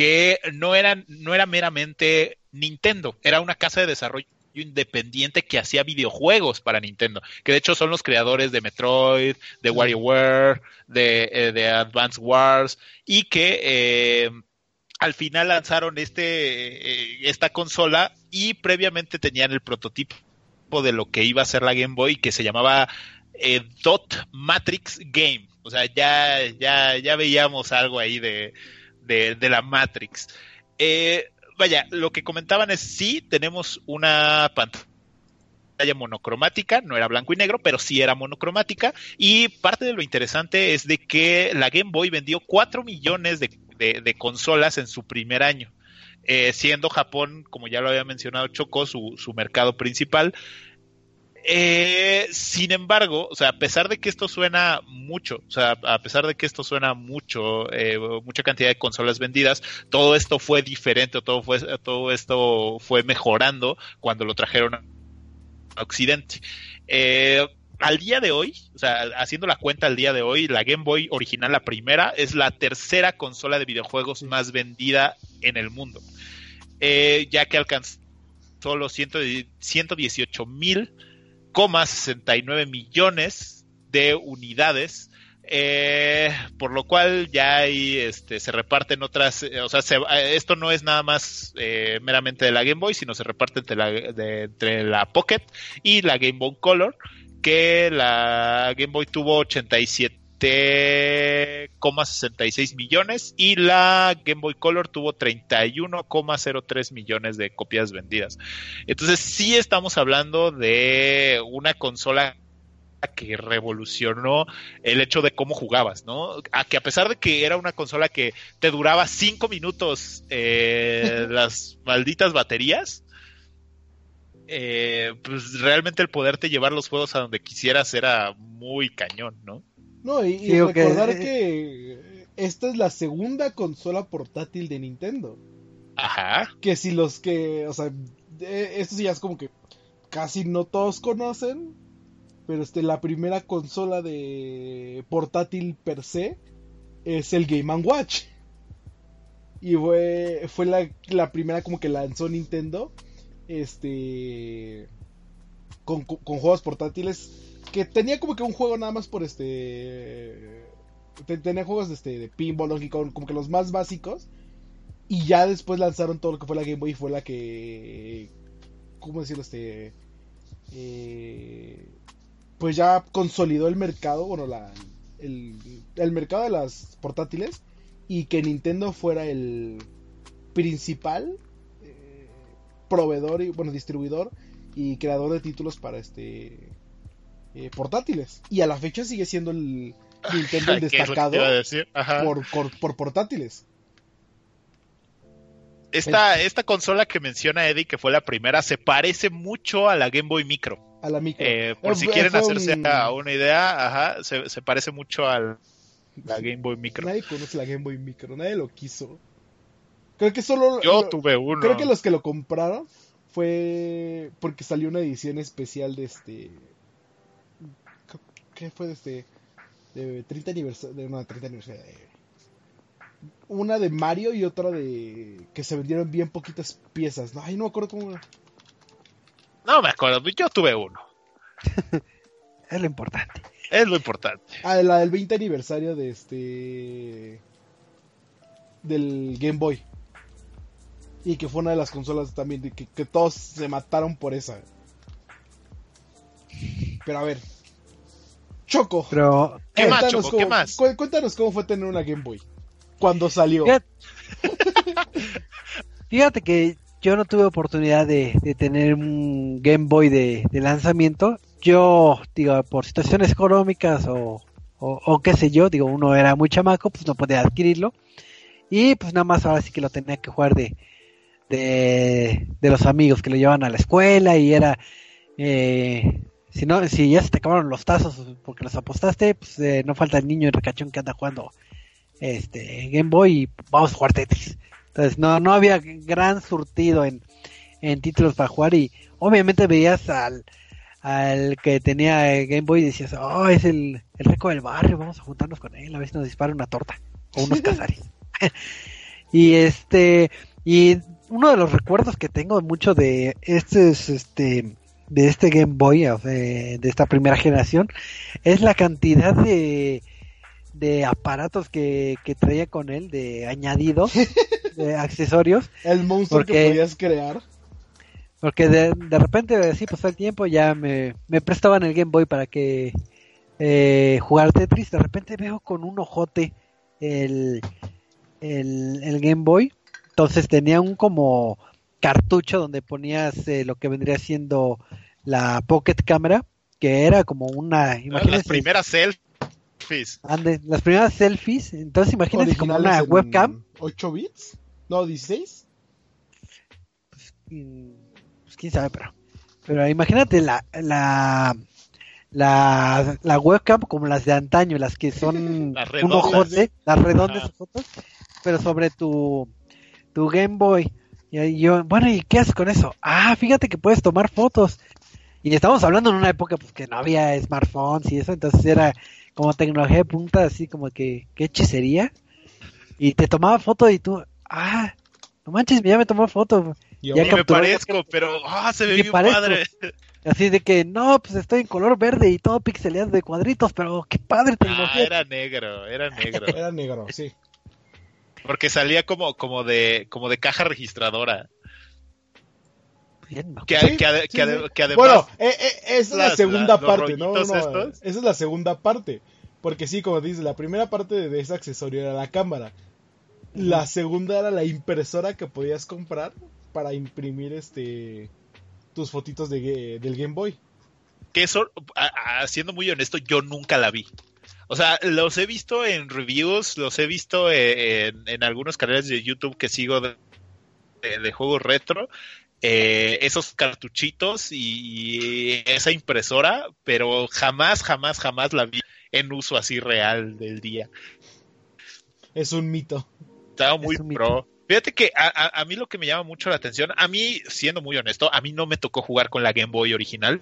que no era, no era meramente Nintendo, era una casa de desarrollo independiente que hacía videojuegos para Nintendo, que de hecho son los creadores de Metroid, de WarioWare, de, eh, de Advance Wars, y que eh, al final lanzaron este, eh, esta consola y previamente tenían el prototipo de lo que iba a ser la Game Boy que se llamaba Dot Matrix Game. O sea, ya, ya, ya veíamos algo ahí de, de, la Matrix. Eh, vaya, lo que comentaban es sí, tenemos una pantalla monocromática, no era blanco y negro, pero sí era monocromática. Y parte de lo interesante es de que la Game Boy vendió 4 millones de, consolas en su primer año. Eh, siendo Japón, como ya lo había mencionado Choco, su, su mercado principal. Eh, sin embargo, o sea, a pesar de que esto suena mucho, o sea, a pesar de que esto suena mucho, eh, mucha cantidad de consolas vendidas, todo esto fue diferente, todo fue, todo esto fue mejorando cuando lo trajeron a Occidente. Eh, al día de hoy, o sea, haciendo la cuenta al día de hoy, la Game Boy original, la primera, es la tercera consola de videojuegos más vendida en el mundo, ya que alcanzó los 118 mil 69 millones de unidades. Eh, por lo cual ya ahí este, se reparten otras, eh, o sea, eh, esto no es nada más meramente de la Game Boy, sino se reparte entre la, entre la Pocket y la Game Boy Color, que la Game Boy tuvo 87 7,66 millones y la Game Boy Color tuvo 31,03 millones de copias vendidas. Entonces sí estamos hablando de una consola que revolucionó el hecho de cómo jugabas, ¿no? A que a pesar de que era una consola que te duraba cinco minutos eh, las malditas baterías, eh, pues realmente el poderte llevar los juegos a donde quisieras era muy cañón, ¿no? No, y, recordar que esta es la segunda consola portátil de Nintendo. Ajá. Que si los que, o sea, eh, esto sí ya es como que casi no todos conocen, pero este, la primera consola de portátil per se es el Game Watch. Y fue, fue la, la primera como que lanzó Nintendo, este, con- con juegos portátiles, que tenía como que un juego nada más por este, te- tenía juegos de, este, de pinball, Kong, como que los más básicos. Y ya después lanzaron todo lo que fue la Game Boy fue la que. ¿Cómo decirlo? Este. eh, pues ya consolidó el mercado, bueno, la, el, el mercado de las portátiles. Y que Nintendo fuera el principal eh, proveedor y, bueno, distribuidor y creador de títulos para este. Eh, portátiles. Y a la fecha sigue siendo el Nintendo el ¿Qué es lo que destacado decir? Por, por, por portátiles. Esta, esta consola que menciona Eddie, que fue la primera, se parece mucho a la Game Boy Micro. A la micro. Eh, por Eh, si quieren hacerse un- a una idea, ajá, se, se parece mucho a la Game Boy Micro. Nadie conoce la Game Boy Micro, nadie lo quiso. Creo que solo. Yo lo- tuve uno. Creo que los que lo compraron fue porque salió una edición especial de este. ¿Qué fue de este? De 30 aniversario. De, no, 30 aniversario. de- una de Mario y otra de. Que se vendieron bien poquitas piezas. No, ay, no me acuerdo cómo. era. No me acuerdo, yo tuve uno. Es lo importante. Es lo importante. Ah, la del 20 aniversario de este. Del Game Boy. Y que fue una de las consolas también, de que, que todos se mataron por esa. Pero a ver. Choco. Pero ¿Qué más, Choco? ¿Qué más? cu- Cuéntanos cómo fue tener una Game Boy. Cuando salió. Fíjate, fíjate que yo no tuve oportunidad de, de tener un Game Boy de, de lanzamiento. Yo, digo, por situaciones económicas o, o, o qué sé yo, digo, uno era muy chamaco, pues no podía adquirirlo. Y pues nada más ahora sí que lo tenía que jugar de, de, de los amigos que lo llevaban a la escuela y era... Eh, si no, si ya se te acabaron los tazos porque los apostaste, pues eh, no falta el niño en recachón que anda jugando este Game Boy y vamos a jugar Tetris. Entonces no, no había gran surtido en, en títulos para jugar y obviamente veías al, al que tenía eh, Game Boy y decías, oh, es el, el rico del barrio, vamos a juntarnos con él, a ver si nos dispara una torta o unos cazares. y este, y uno de los recuerdos que tengo mucho de este es este de este Game Boy, sea, de esta primera generación, es la cantidad de, de aparatos que, que traía con él, de añadidos, de accesorios, El monstruo Porque- que podías crear. porque de, de repente, así pasó el tiempo, ya me, me prestaban el Game Boy para que eh, jugar Tetris, de repente veo con un ojote el, el, el Game Boy, entonces tenía un como cartucho donde ponías eh, lo que vendría siendo la Pocket Camera, que era como una, Las imagínense, primeras selfies. ande, las primeras selfies, entonces imagínense como una webcam, 8 bits. No, 16. Mm, pues quién sabe, pero, pero imagínate la, la, la, la webcam como las de antaño, las que son Las un redondas, ojote, las redondas ojotes, pero sobre tu, tu Game Boy. Y ahí yo, bueno, ¿y qué haces con eso? Ah, fíjate que puedes tomar fotos. Y estamos hablando en una época pues que no había smartphones y eso, entonces era como tecnología de punta, así como que, qué hechicería. Y te tomaba foto y tú, ah, no manches, ya me tomó foto. Y Ya me parezco, pero ah, se ve Me bien parezco. padre. Así de que, no, pues estoy en color verde y todo pixeleado de cuadritos, pero qué padre Ah, tecnología. era negro, era negro. Era negro, sí. Porque salía como, como de, como de caja registradora. Bien, ¿no? Que, Sí, que, ade- sí, que ade- sí. que además. Bueno, eh, eh, esa es la segunda la- parte, ¿no? Esa es la segunda parte. Porque sí, como dices, la primera parte de, ese accesorio era la cámara. La segunda era la impresora que podías comprar para imprimir este tus fotitos de, del Game Boy. que eso, a- a- siendo muy honesto, yo nunca la vi. O sea, los he visto en reviews, los he visto eh, en, en algunos canales de YouTube que sigo de, de- de juegos retro, eh, esos cartuchitos y, y esa impresora, pero jamás, jamás, jamás la vi en uso así real del día. Es un mito. Estaba muy mito. pro. Fíjate que a, a- a mí lo que me llama mucho la atención, a mí, siendo muy honesto, a mí no me tocó jugar con la Game Boy original.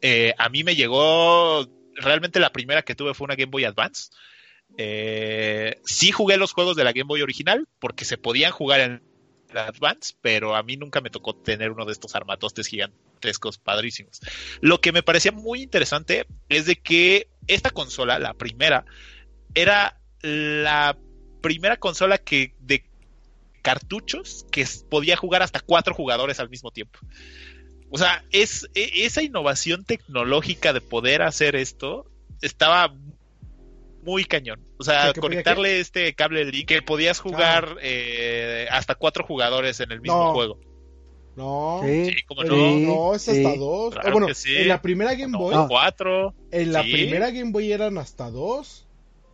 Eh, a mí me llegó, realmente la primera que tuve fue una Game Boy Advance. Eh, sí jugué los juegos de la Game Boy original porque se podían jugar en la Advance, pero a mí nunca me tocó tener uno de estos armatostes gigantescos padrísimos. Lo que me parecía muy interesante es de que esta consola, la primera, era la primera consola que de cartuchos que podía jugar hasta cuatro jugadores al mismo tiempo. O sea, es e- esa innovación tecnológica de poder hacer esto estaba muy cañón. O sea, ¿Que- que podía conectarle este cable link que podías jugar eh, hasta cuatro jugadores en el mismo No. juego. No. Sí, Eh, no. Sí, no, es hasta dos. Claro Ah, bueno, en la primera Game No, Boy, No. cuatro. en la sí. primera Game Boy eran hasta dos.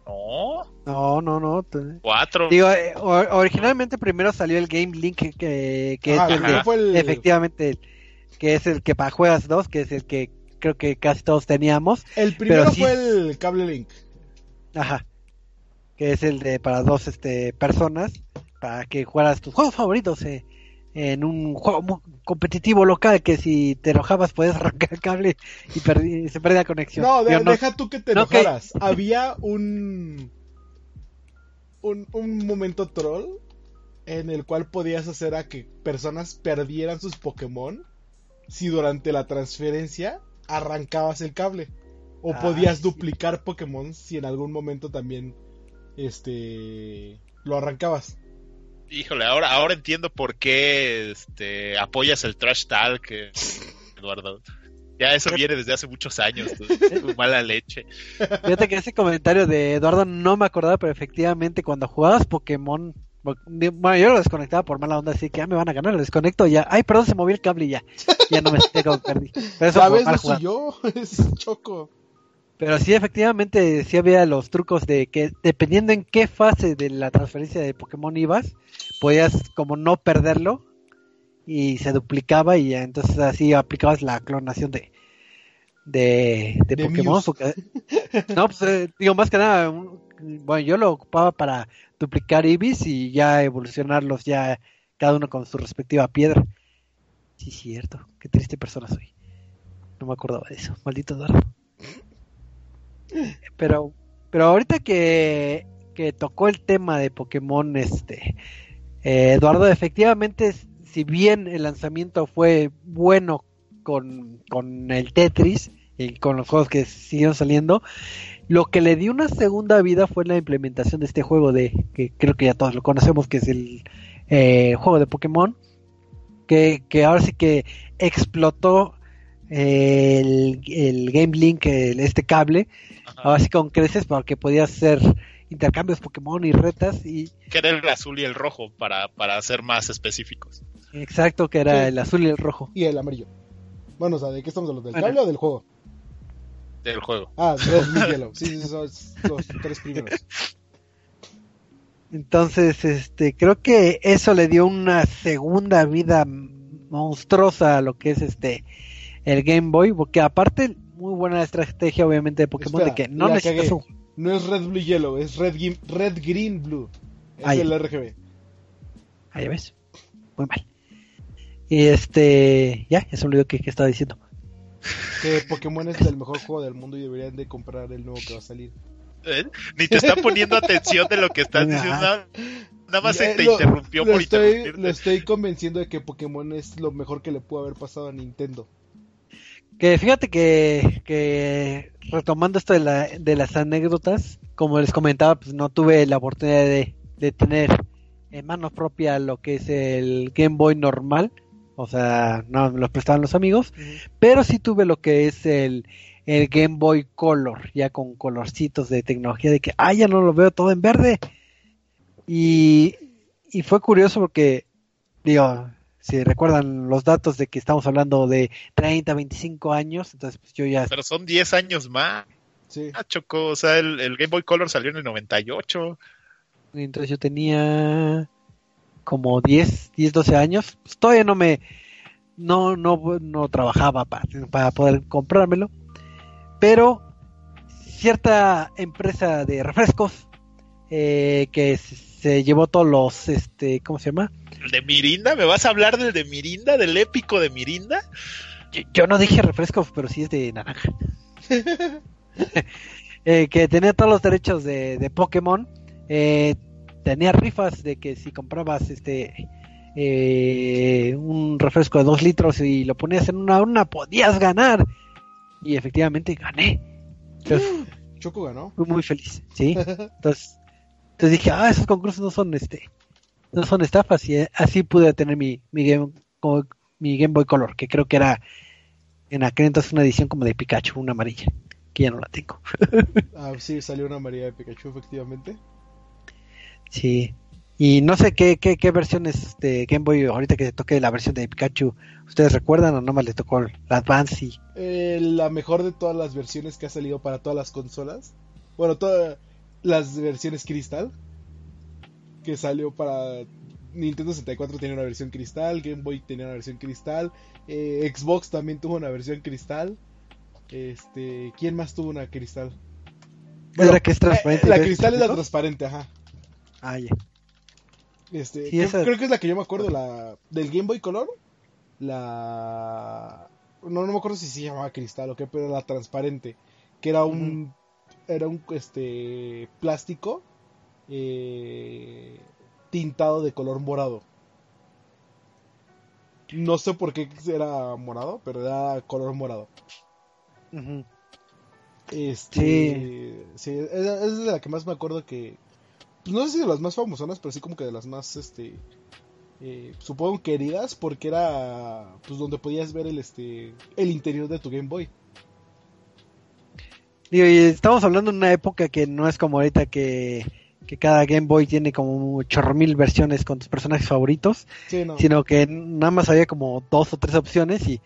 No, No, no, no. cuatro. Digo, eh, or- originalmente primero salió el Game Link que, que, Ajá, es el fue el- efectivamente el- que es el que para juegas dos, que es el que creo que casi todos teníamos. El primero sí- fue el cable link. Ajá. Que es el de para dos este personas para que jugaras tus juegos favoritos eh, en un juego muy competitivo local que si te enojabas puedes arrancar el cable y se perdía conexión. No, de- no- deja tú que te no. Había un, un un momento troll en el cual podías hacer a que personas perdieran sus Pokémon si durante la transferencia arrancabas el cable. O Ah, podías sí. duplicar Pokémon si en algún momento también este lo arrancabas. Híjole, ahora, ahora entiendo por qué este, apoyas el trash talk, eh, Eduardo. Ya eso viene desde hace muchos años, tu, tu mala leche. Fíjate que ese comentario de Eduardo no me acordaba, pero efectivamente cuando jugabas Pokémon, bueno, yo lo desconectaba por mala onda, así que ya me van a ganar, lo desconecto ya. Ay, perdón, se movió el cable y ya. Ya no me como perdí. Pero eso ¿Sabes? No soy yo, es Choco. Pero sí, efectivamente, sí había los trucos de que dependiendo en qué fase de la transferencia de Pokémon ibas, podías como no perderlo y se duplicaba y ya, entonces así aplicabas la clonación de de, de De Pokémon. Porque- no, pues eh, digo, más que nada, un- bueno, yo lo ocupaba para duplicar Ibis y ya evolucionarlos ya cada uno con su respectiva piedra. Sí, cierto, qué triste persona soy. No me acordaba de eso, maldito Eduardo. Pero, pero ahorita que, que tocó el tema de Pokémon, este, eh, Eduardo, efectivamente, si bien el lanzamiento fue bueno con, con el Tetris y con los juegos que siguieron saliendo, lo que le dio una segunda vida fue la implementación de este juego de, que creo que ya todos lo conocemos, que es el eh, juego de Pokémon, que, que ahora sí que explotó eh, el, el Game Link, el- este cable, Ajá. ahora sí con creces porque podías hacer intercambios Pokémon y retas y Que era el azul y el rojo, para, para ser más específicos. exacto que era Sí. el azul y el rojo. Y el amarillo. Bueno, o sea, ¿de qué estamos hablando? ¿Del Bueno. cable o del juego? Del juego. Ah, Red y Yellow. Sí, sí, son los tres primeros. Entonces, este, creo que eso le dio una segunda vida monstruosa a lo que es este el Game Boy, porque aparte muy buena estrategia obviamente de Pokémon Espera, de que no necesitas un No es Red Blue Yellow, es Red, Green Blue. Es el RGB. ahí ves, muy mal. Y este, ya, se olvidó que, que estaba diciendo. Que Pokémon es el mejor juego del mundo y deberían de comprar el nuevo que va a salir. ¿Eh? Ni te está poniendo atención de lo que estás diciendo. Nada, nada más se te lo- interrumpió lo por estoy, lo estoy convenciendo de que Pokémon es lo mejor que le pudo haber pasado a Nintendo. Que fíjate que, que retomando esto de, la, de las anécdotas, como les comentaba, pues no tuve la oportunidad de, de tener en mano propia lo que es el Game Boy normal, o sea, no me los prestaban los amigos, pero sí tuve lo que es el, el Game Boy Color, ya con colorcitos de tecnología de que, ah, ya no lo veo todo en verde. Y, y fue curioso porque, digo, si recuerdan los datos de que estamos hablando de 30, 25 años, entonces pues yo ya... Pero son 10 años más. Sí. Ah, Choco, o sea, el, el Game Boy Color salió en el 98. Entonces yo tenía como 10, 10, 12 años. Pues todavía no me... No, no, no trabajaba para, para poder comprármelo. Pero cierta empresa de refrescos eh, que se, llevó todos los, este, ¿cómo se llama? ¿El de Mirinda? ¿Me vas a hablar del de Mirinda? ¿Del épico de Mirinda? Yo, yo no dije refrescos, pero sí es de naranja. Eh, que tenía todos los derechos de, de Pokémon. Eh, tenía rifas de que si comprabas este eh, un refresco de 2 litros y lo ponías en una urna, podías ganar. Y efectivamente gané. Entonces, Choco ganó. fui muy feliz, ¿sí? Entonces, entonces dije, ah, esos concursos no son este, no son estafas y eh, así pude tener mi, mi Game, como- mi Game Boy Color, que creo que era en aquel entonces una edición como de Pikachu, una amarilla, que ya no la tengo. Ah, sí, salió una María de Pikachu, efectivamente. Sí. Y no sé qué, qué, qué versiones de Game Boy, ahorita que toque la versión de Pikachu, ¿ustedes recuerdan o nomás les tocó la Advance y Eh, la mejor de todas las versiones que ha salido para todas las consolas. Bueno, todas las versiones Crystal. Que salió para Nintendo 64 tenía una versión Cristal, Game Boy tenía una versión Cristal, eh, Xbox también tuvo una versión Cristal. Este, ¿quién más tuvo una Cristal? ¿Es la que es transparente eh, la ves Cristal es la transparente, ajá. Ah, ya. Este, creo, esa- creo que es la que yo me acuerdo, la del Game Boy Color. La no, no me acuerdo si se llamaba cristal o qué, pero la transparente, que era un era un este plástico eh, tintado de color morado. No sé por qué era morado, pero era color morado. Este, sí, es, es de la que más me acuerdo que, pues no sé si de las más famosonas, pero sí como que de las más, este, eh, supongo queridas, porque era, pues donde podías ver el, este, el interior de tu Game Boy. Digo, y estamos hablando de una época que no es como ahorita que, que cada Game Boy tiene como chorro mil versiones con tus personajes favoritos, Sí, no. sino que nada más había como dos o tres opciones y,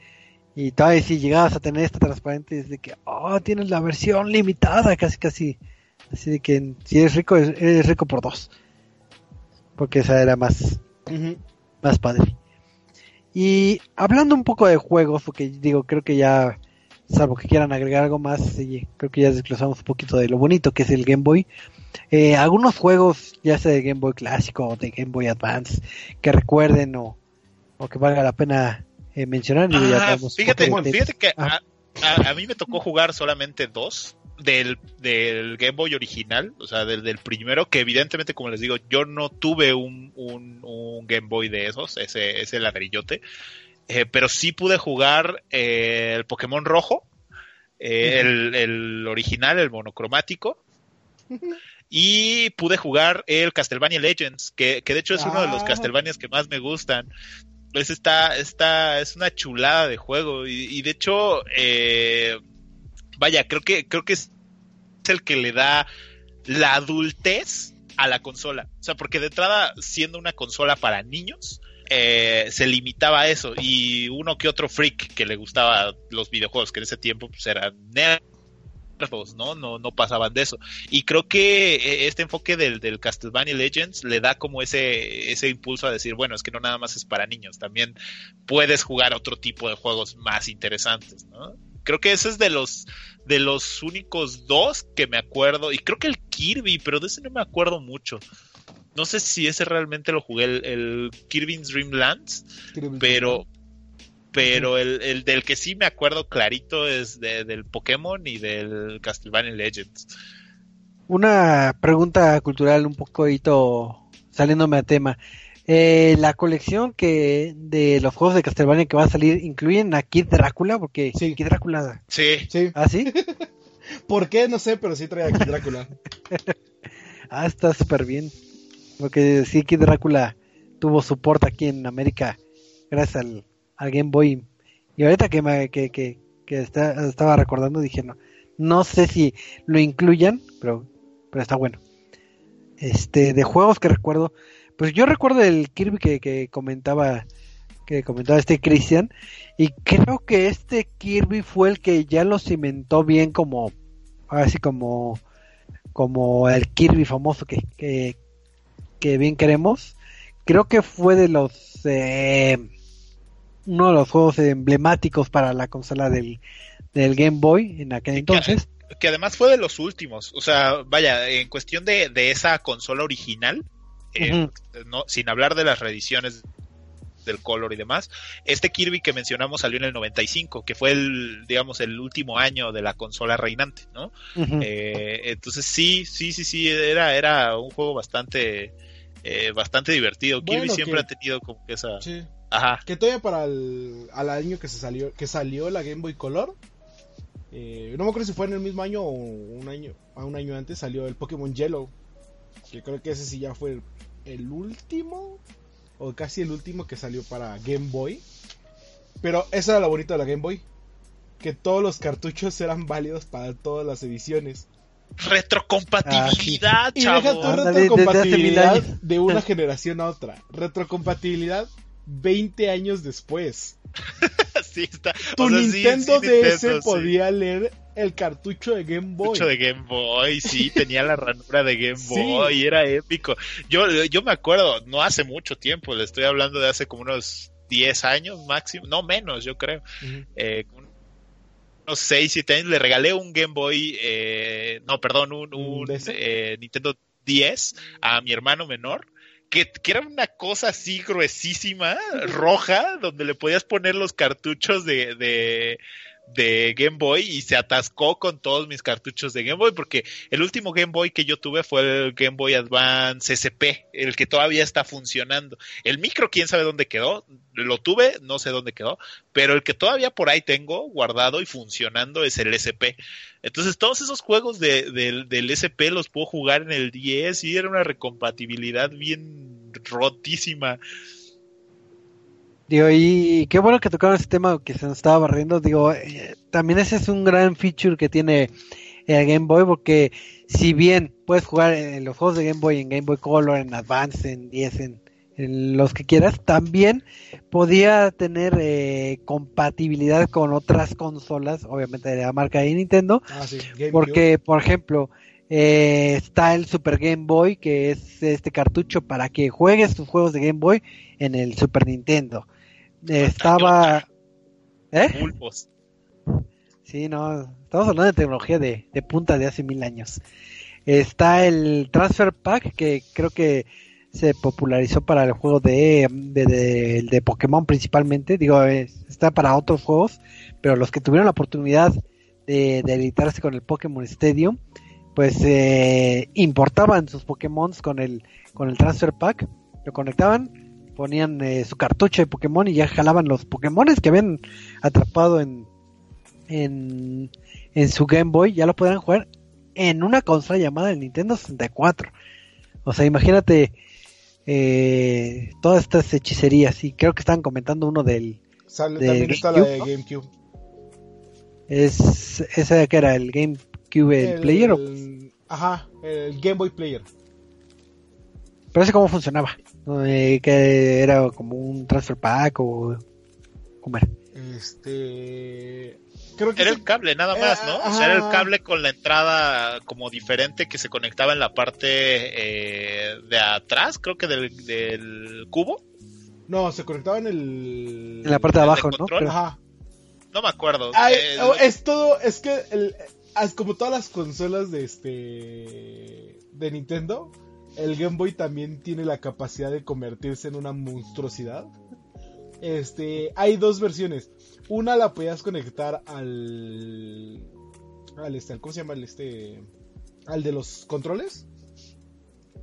y todavía si llegabas a tener esta transparente es de que, oh, tienes la versión limitada, casi casi, así de que si eres rico, eres rico por dos, porque esa era más, más padre. Y hablando un poco de juegos, porque digo, creo que ya, salvo que quieran agregar algo más, sí, creo que ya desglosamos un poquito de lo bonito que es el Game Boy. Eh, algunos juegos, ya sea de Game Boy clásico o de Game Boy Advance, que recuerden o, o que valga la pena eh, mencionar. ya Ah, tenemos fíjate, fíjate que a, a- a mí me tocó jugar solamente dos del, del Game Boy original, o sea, del, del primero, que evidentemente, como les digo, yo no tuve un, un, un Game Boy de esos, ese, ese ladrillote, eh, pero sí pude jugar eh, el Pokémon rojo, eh, el, el original, el monocromático, y pude jugar el Castlevania Legends, que, que de hecho es uno de los Ah. Castlevanias que más me gustan. Es, está, está, es una chulada de juego y, y de hecho, eh, vaya, creo que, creo que es el que le da la adultez a la consola. O sea, porque de entrada, siendo una consola para niños, eh, se limitaba a eso. Y uno que otro freak que le gustaba los videojuegos, que en ese tiempo pues, eran nerdos, ¿no? No, no pasaban de eso. Y creo que eh, este enfoque del, del Castlevania Legends le da como ese, ese impulso a decir, bueno, es que no nada más es para niños, también puedes jugar otro tipo de juegos más interesantes, ¿no? Creo que ese es de los de los únicos dos que me acuerdo, y creo que el Kirby, pero de ese no me acuerdo mucho. No sé si ese realmente lo jugué, el, el Kirby's Dream Lands, pero pero el, el del que sí me acuerdo clarito es de- del Pokémon y del Castlevania Legends. Una pregunta cultural un poquito saliéndome a tema. Eh, la colección que de los juegos de Castlevania que va a salir incluyen a Kid Drácula porque Sí. Kid Drácula Sí, Sí. ¿Ah, sí? ¿Por qué? No sé, pero sí trae aquí Drácula. Ah, está súper bien. Porque sí, Kid Drácula tuvo soporte aquí en América gracias al, al Game Boy. Y ahorita que, me, que, que, que está- estaba recordando dije, no, no sé si lo incluyan, pero, pero está bueno. Este, de juegos que recuerdo, pues yo recuerdo el Kirby que, que comentaba que comentaba este Cristian. Y creo que este Kirby fue el que ya lo cimentó bien como, así como, como el Kirby famoso que, que, que bien queremos. Creo que fue de los, eh, uno de los juegos emblemáticos para la consola del, del Game Boy en aquel entonces. Que, además fue de los últimos, o sea, vaya, en cuestión de, de esa consola original, eh, no, sin hablar de las reediciones del color y demás. Este Kirby que mencionamos salió en el 95, que fue el, digamos, el último año de la consola reinante, ¿no? eh, entonces sí, sí, sí, sí, era, era un juego bastante, eh, bastante divertido. Bueno, Kirby siempre que- ha tenido como que esa... Sí. Ajá. Que todavía para el al año que se salió que salió la Game Boy Color. eh, no me acuerdo si fue en el mismo año o un año a un año antes salió el Pokémon Yellow. Que creo que ese sí ya fue el, último o casi el último que salió para Game Boy. Pero eso era lo bonito de la Game Boy. Que todos los cartuchos eran válidos para todas las ediciones. Retrocompatibilidad, Y deja chavo. tu retrocompatibilidad desde hace mil años. de una generación a otra. Retrocompatibilidad 20 años después. Sí, está. Tu o sea, sí, Nintendo sí, DS Nintendo, sí. podía leer el cartucho de Game Boy. Mucho de Game Boy, sí, tenía la ranura de Game Sí. Boy, era épico. Yo, yo me acuerdo, no hace mucho tiempo, le estoy hablando de hace como unos 10 años máximo, no menos, yo creo. Eh, un- unos 6, 7 años, le regalé un Game Boy, eh, no, perdón, un, eh, Nintendo 10 a mi hermano menor. Que, que era una cosa así gruesísima, roja, donde le podías poner los cartuchos de, de, de Game Boy y se atascó con todos mis cartuchos de Game Boy porque el último Game Boy que yo tuve fue el Game Boy Advance SP, el que todavía está funcionando. El micro, quién sabe dónde quedó, lo tuve, no sé dónde quedó, pero el que todavía por ahí tengo guardado y funcionando es el SP. Entonces todos esos juegos de, del- del SP los puedo jugar en el 10 y era una recompatibilidad bien rotísima. Digo, y qué bueno que tocaron ese tema que se nos estaba barriendo. Digo, eh, también ese es un gran feature que tiene el Game Boy, porque si bien puedes jugar en los juegos de Game Boy, en Game Boy Color, en Advance, en 10, en, en los que quieras, también podía tener eh, compatibilidad con otras consolas, obviamente de la marca de Nintendo, Ah, sí, porque, por ejemplo, eh, está el Super Game Boy, que es este cartucho para que juegues tus juegos de Game Boy en el Super Nintendo. Estaba... ¿Eh? Pulpos. Sí, no, estamos hablando de tecnología de, de punta de hace mil años. Está el Transfer Pack, que creo que se popularizó para el juego de, de, de- de Pokémon principalmente. Digo, está para otros juegos, pero los que tuvieron la oportunidad de, de editarse con el Pokémon Stadium, pues eh, importaban sus Pokémon con el, con el Transfer Pack, lo conectaban, ponían eh, su cartucho de Pokémon y ya jalaban los Pokémones que habían atrapado en, en, en su Game Boy, ya lo podrán jugar en una consola llamada el Nintendo 64. O sea, imagínate eh, todas estas hechicerías. Y creo que estaban comentando uno del. Sale- de también está la de GameCube, GameCube. Es, ese que era el GameCube el Player. o- Ajá, el Game Boy Player. Pero ese cómo funcionaba. ¿no? Eh, que era como un transfer pack o. ¿Cómo era? Este. Creo que Era sí. el cable, nada más, ¿no? O sea, era el cable con la entrada como diferente que se conectaba en la parte eh, de atrás, creo que del, del cubo. No, se conectaba en el. En la parte de ¿El de abajo, ¿no? Ajá. No me acuerdo. Ay, Eh, oh, es todo, es que el, es como todas las consolas de este de Nintendo, el Game Boy también tiene la capacidad de convertirse en una monstruosidad. Este, hay dos versiones. Una la podías conectar al al este, ¿cómo se llama el este? Al de los controles.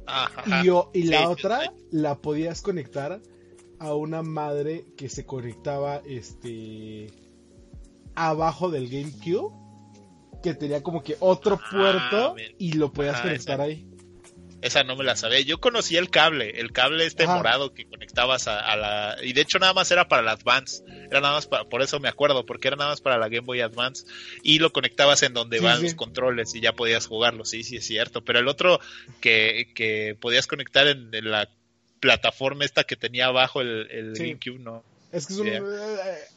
ajá, Y, la otra sí. la podías conectar a una madre que se conectaba este abajo del GameCube que tenía como que otro Ah, puerto bien. y lo podías Ah, conectar ahí. Esa no me la sabía. Yo conocía el cable, el cable este Ajá. morado que conectabas a, a la... Y de hecho nada más era para la Advance. Era nada más para... Por eso me acuerdo, porque era nada más para la Game Boy Advance. Y lo conectabas en donde Sí, van sí. los controles y ya podías jugarlo. Sí, sí, es cierto. Pero el otro que, que podías conectar en, en la plataforma esta que tenía abajo el, el Sí. GameCube, no. Es que es un, Yeah.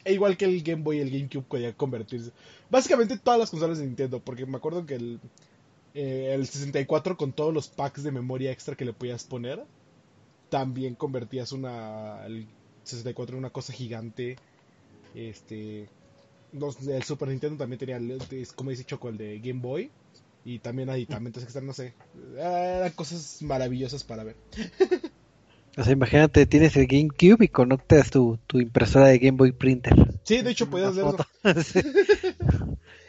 eh, igual que el Game Boy y el GameCube podía convertirse. Básicamente todas las consolas de Nintendo, porque me acuerdo que el, eh, el 64 con todos los packs de memoria extra que le podías poner, también convertías una el 64 en una cosa gigante. Este, los- el Super Nintendo también tenía, como dice Choco, el de Game Boy. Y también aditamentos extra, no sé. Eran cosas maravillosas para ver. O sea, imagínate, tienes el GameCube y conectas tu, tu impresora de Game Boy Printer. Sí, de hecho podías ver Una eso. foto. Sí.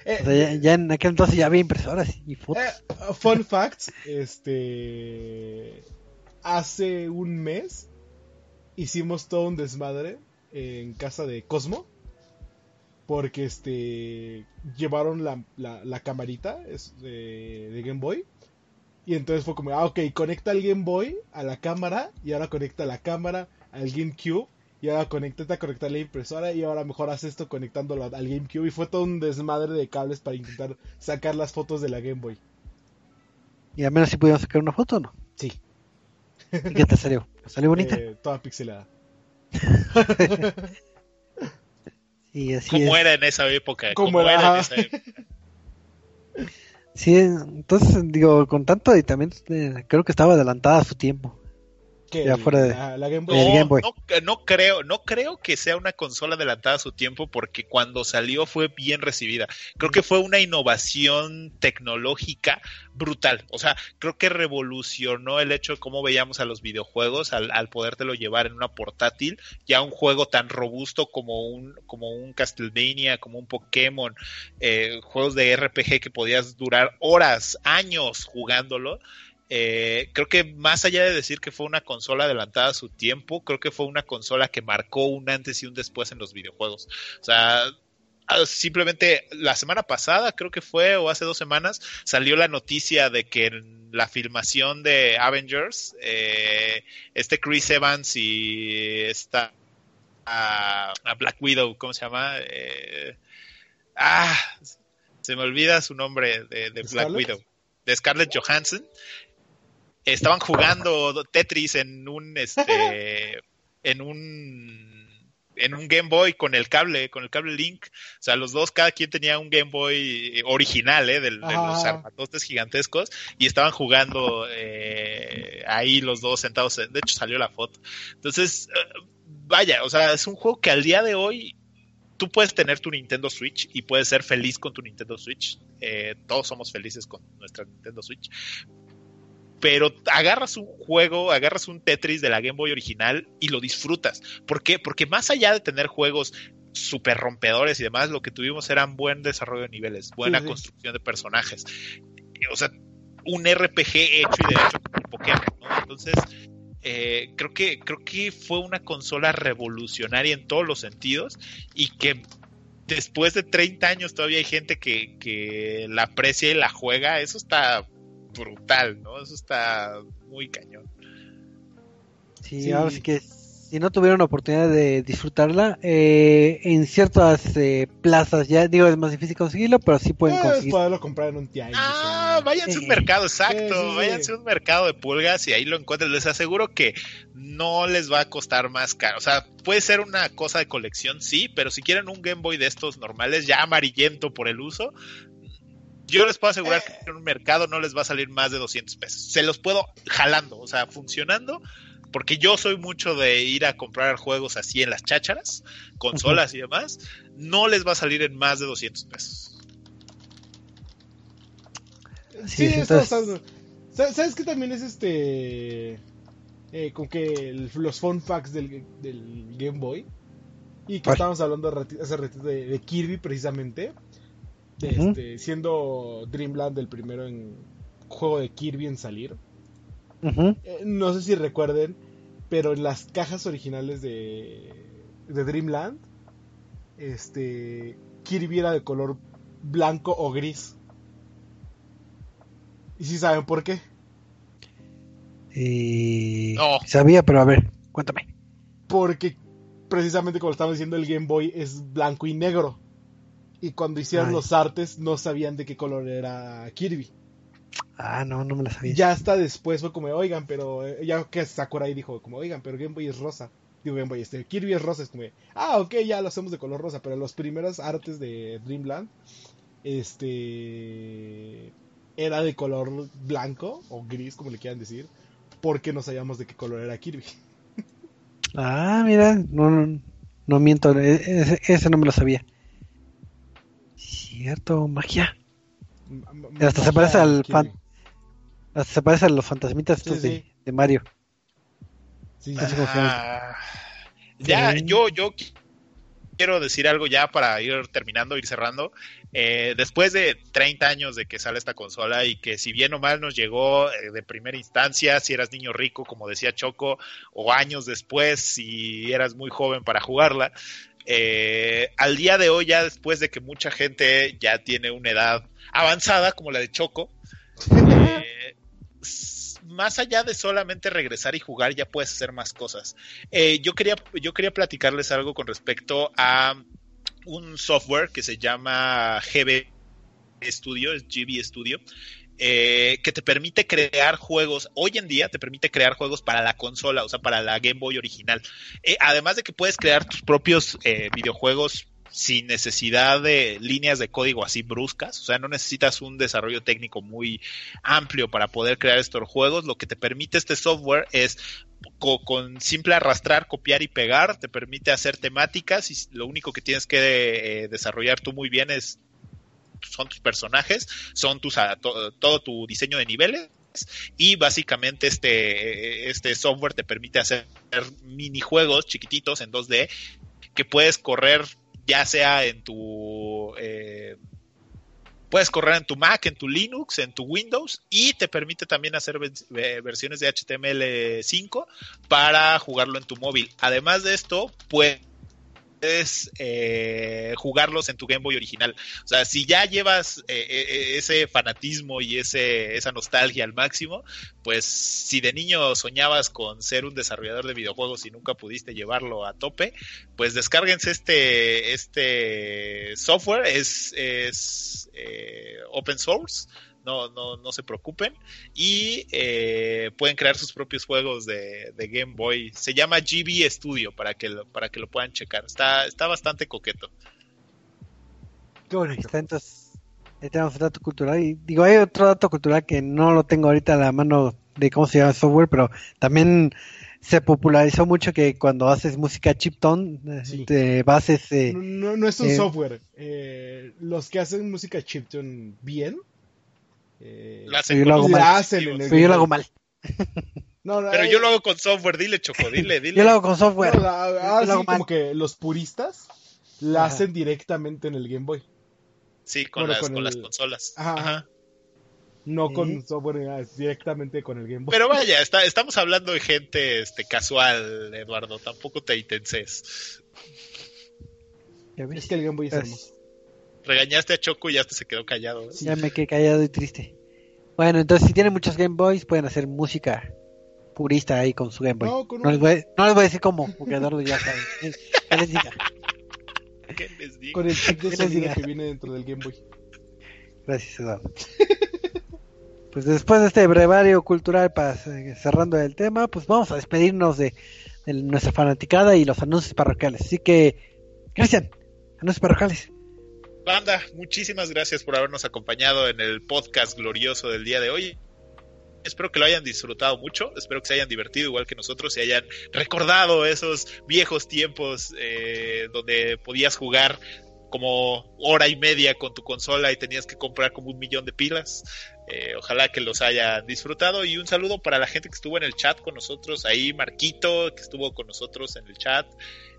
Eh, O sea, ya, ya en aquel entonces ya había impresoras y fotos. Eh, fun fact, este hace un mes hicimos todo un desmadre en casa de Cosmo porque este llevaron la, la, la camarita de, de Game Boy y entonces fue como, ah, ok, conecta el Game Boy a la cámara y ahora conecta la cámara al GameCube y ahora conecta a conectar la impresora y ahora mejor haz esto conectándolo al GameCube y fue todo un desmadre de cables para intentar sacar las fotos de la Game Boy. Y al menos si pudimos sacar una foto, ¿no? Sí. ¿Y qué te salió? ¿Salió bonita? Eh, toda pixelada. Sí, así ¿Cómo es. era en esa época? ¿Cómo ¿Cómo, era? era en esa época? Sí, entonces digo, con tanto aditamento, eh, creo que estaba adelantada a su tiempo. ¿Qué? Ya fuera de- La, la Game Boy. El No, Game Boy. no, no creo, no creo que sea una consola adelantada a su tiempo porque cuando salió fue bien recibida. Creo que fue una innovación tecnológica brutal. O sea, creo que revolucionó el hecho de cómo veíamos a los videojuegos al, al podértelo llevar en una portátil, ya un juego tan robusto como un, como un Castlevania, como un Pokémon, eh, juegos de RPG que podías durar horas, años jugándolo. Eh, creo que más allá de decir que fue una consola adelantada a su tiempo, creo que fue una consola que marcó un antes y un después en los videojuegos. O sea, simplemente la semana pasada, creo que fue, o hace dos semanas, salió la noticia de que en la filmación de Avengers, eh, este Chris Evans y esta a, a Black Widow, ¿cómo se llama? Eh, ah, se me olvida su nombre de, de Black ¿Scarlett? Widow, de Scarlett Johansson. Estaban jugando Tetris en un este en un en un Game Boy con el cable, con el cable Link. O sea, los dos, cada quien tenía un Game Boy original, ¿eh? De, los armatostes gigantescos. Y estaban jugando eh, ahí los dos sentados. De hecho, salió la foto. Entonces, eh, vaya, o sea, es un juego que al día de hoy tú puedes tener tu Nintendo Switch y puedes ser feliz con tu Nintendo Switch. Eh, todos somos felices con nuestra Nintendo Switch. Pero agarras un juego, agarras un Tetris de la Game Boy original y lo disfrutas. ¿Por qué? Porque más allá de tener juegos super rompedores y demás, lo que tuvimos era un buen desarrollo de niveles, buena construcción de personajes. O sea, un RPG hecho y derecho como Pokémon, ¿no? Entonces, eh, creo que creo que fue una consola revolucionaria en todos los sentidos y que después de 30 años todavía hay gente que, que la aprecia y la juega, eso está brutal, ¿no? Eso está muy cañón. Sí, Sí. ahora sí que si no tuvieron oportunidad de disfrutarla, eh, en ciertas eh, plazas ya, digo, es más difícil conseguirlo, pero sí pueden Puedes conseguir. poderlo comprar en un tianguis. Ah, váyanse a un mercado, exacto. Sí, sí. Váyanse a un mercado de pulgas y ahí lo encuentran. Les aseguro que no les va a costar más caro. O sea, puede ser una cosa de colección, sí, pero si quieren un Game Boy de estos normales, ya amarillento por el uso, yo les puedo asegurar Eh. que en un mercado no les va a salir más de 200 pesos. Se los puedo jalando, o sea, funcionando. Porque yo soy mucho de ir a comprar juegos así en las chácharas, consolas y demás, no les va a salir en más de 200 pesos. Sí, Sí, está entonces- bastante- Sa- ¿Sabes qué también es este? Eh, con que el- los fun facts del, del Game Boy. Y que ¿Cuál? estábamos hablando hace ratito de, de Kirby precisamente. Este, siendo Dreamland el primero en juego de Kirby en salir. Eh, no sé si recuerden, pero en las cajas originales de, de Dreamland, este Kirby era de color blanco o gris. ¿Y si saben por qué? Y No. sabía, pero a ver, cuéntame. Porque precisamente como estaba diciendo, el Game Boy es blanco y negro. Y cuando hicieron Ay. los artes no sabían de qué color era Kirby. Ah, no, no me la sabía. Ya hasta después fue como, oigan, pero eh, ya que Sakurai dijo, como, oigan, pero Game Boy es rosa. digo Game Boy, este, Kirby es rosa, es como, ah, ok, ya lo hacemos de color rosa, pero los primeros artes de Dreamland, este, era de color blanco o gris, como le quieran decir, porque no sabíamos de qué color era Kirby. Ah, mira, no, no, no miento, e- ese, ese no me lo sabía. Cierto, magia. M- Hasta se magia parece al fan. Hasta se parece a los fantasmitas Sí, estos sí. de, de Mario. Sí, se. Ah, ya, Sí. yo, yo qui- quiero decir algo ya para ir terminando, ir cerrando. Eh, después de 30 años de que sale esta consola y que si bien o mal nos llegó eh, de primera instancia, si eras niño rico, como decía Choco, o años después, si eras muy joven para jugarla, eh, al día de hoy, ya después de que mucha gente ya tiene una edad avanzada, como la de Choco, eh, más allá de solamente regresar y jugar, ya puedes hacer más cosas. Eh, yo, quería, yo quería platicarles algo con respecto a un software que se llama GB Studio, es GB Studio, eh, que te permite crear juegos, hoy en día te permite crear juegos para la consola, o sea, para la Game Boy original. Eh, además de que puedes crear tus propios eh, videojuegos sin necesidad de líneas de código así bruscas, o sea, no necesitas un desarrollo técnico muy amplio para poder crear estos juegos, lo que te permite este software es co- con simple arrastrar, copiar y pegar, te permite hacer temáticas y lo único que tienes que eh, desarrollar tú muy bien es son tus personajes, son tus a- to- todo tu diseño de niveles y básicamente este este software te permite hacer minijuegos chiquititos en 2D que puedes correr ya sea en tu eh, puedes correr en tu Mac, en tu Linux, en tu Windows y te permite también hacer versiones de HTML5 para jugarlo en tu móvil. Además de esto, puedes eh, jugarlos en tu Game Boy original. O sea, si ya llevas eh, eh, ese fanatismo y ese, esa nostalgia al máximo, pues si de niño soñabas con ser un desarrollador de videojuegos y nunca pudiste llevarlo a tope, pues descárguense este, este software, es, es open source, no, no, no se preocupen, y eh, pueden crear sus propios juegos de, de Game Boy. Se llama GB Studio para que lo, para que lo puedan checar. Está, está bastante coqueto. Qué bueno, ahí está entonces. Ahí tenemos un dato cultural. Y digo, hay otro dato cultural que no lo tengo ahorita a la mano de cómo se llama el software, pero también se popularizó mucho que cuando haces música chiptune, Sí. de bases, eh, No, no- no es un eh, software. Eh, los que hacen música chiptune bien. Eh, La Yo lo hago mal. La hacen en el- pero yo lo hago mal. no, no, Pero eh, yo lo hago con software, dile Choco, dile, dile. Yo lo hago con software. no, la- hago sí, como que los puristas la Ajá. hacen directamente en el Game Boy. Sí, con, Bueno, las, con con el- las consolas. Ajá. Ajá. No Sí. con software, nada, es directamente con el Game Boy. Pero vaya, está, estamos hablando de gente este, casual, Eduardo. Tampoco te intenses. Es que el Game Boy es Pues, hermoso. Regañaste a Choco y ya hasta se quedó callado. ¿eh? Ya me quedé callado y triste. Bueno, entonces si tienen muchos Game Boys, pueden hacer música purista ahí con su Game Boy. No, No, con les, un- voy, a- no les voy a decir cómo, porque Eduardo ya sabe. Que les diga. ¿Qué les digo? Con el chip de ¿Qué sonido diga? que viene dentro del Game Boy. Gracias, Eduardo. Pues después de este brevario cultural, para cerrando el tema, pues vamos a despedirnos de, de nuestra fanaticada y los anuncios parroquiales. Así que, Cristian, anuncios parroquiales. Banda, muchísimas gracias por habernos acompañado en el podcast glorioso del día de hoy. Espero que lo hayan disfrutado mucho, espero que se hayan divertido igual que nosotros y hayan recordado esos viejos tiempos eh, donde podías jugar como hora y media con tu consola y tenías que comprar como un millón de pilas. Eh, ojalá que los hayan disfrutado y un saludo para la gente que estuvo en el chat con nosotros, ahí Marquito, que estuvo con nosotros en el chat,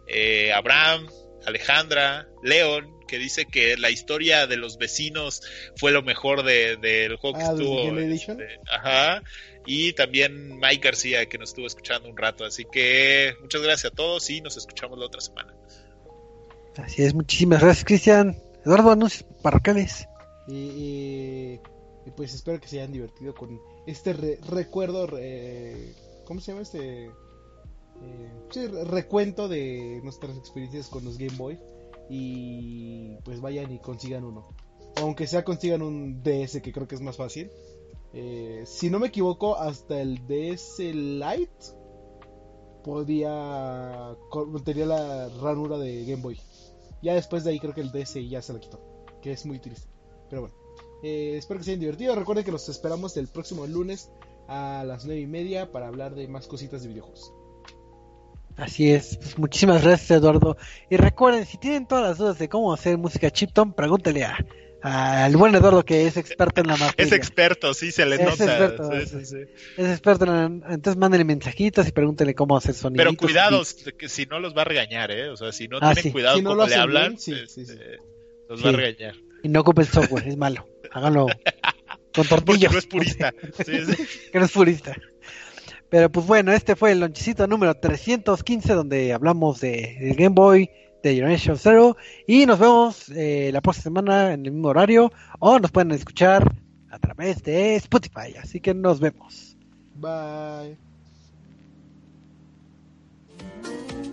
eh, Abraham, Alejandra, Leon, que dice que la historia de los vecinos fue lo mejor del de, del juego que Ah, ¿del estuvo. Este, ajá. Y también Mike García, que nos estuvo escuchando un rato. Así que muchas gracias a todos y nos escuchamos la otra semana. Así es, muchísimas gracias, Cristian. Eduardo, anuncios parroquiales. Y, y- y pues espero que se hayan divertido con este re- recuerdo, re- ¿cómo se llama este? Eh, sí, re- recuento de nuestras experiencias con los Game Boy. Y pues vayan y consigan uno. Aunque sea consigan un DS, que creo que es más fácil. Eh, si no me equivoco, hasta el DS Lite podía tenía la ranura de Game Boy. Ya después de ahí creo que el DSi ya se la quitó, que es muy triste. Pero bueno, eh, espero que se hayan divertido. Recuerden que los esperamos el próximo lunes a las nueve y media para hablar de más cositas de videojuegos. Así es, pues muchísimas gracias Eduardo. Y recuerden, si tienen todas las dudas de cómo hacer música chipton, pregúntele a, al buen Eduardo que es experto en la materia. Es experto, sí, se le Es nota. experto, Sí, sí. sí, sí. Es experto en la- Entonces mándenle mensajitos y pregúntenle cómo hacer sonidos. Pero cuidado, que si no los va a regañar, ¿eh? O sea, si no Ah, tienen sí. cuidado Si no cómo lo le hablan, bien, sí, este, sí, sí. los Sí. va a regañar. Y no ocupen software, es malo. Háganlo con Porque tortillas. no es purista. Sí, sí. que no es purista. Pero pues bueno, este fue el lonchecito número 315 donde hablamos de, del Game Boy, de Generation Zero y nos vemos eh, la próxima semana en el mismo horario o nos pueden escuchar a través de Spotify. Así que nos vemos. Bye.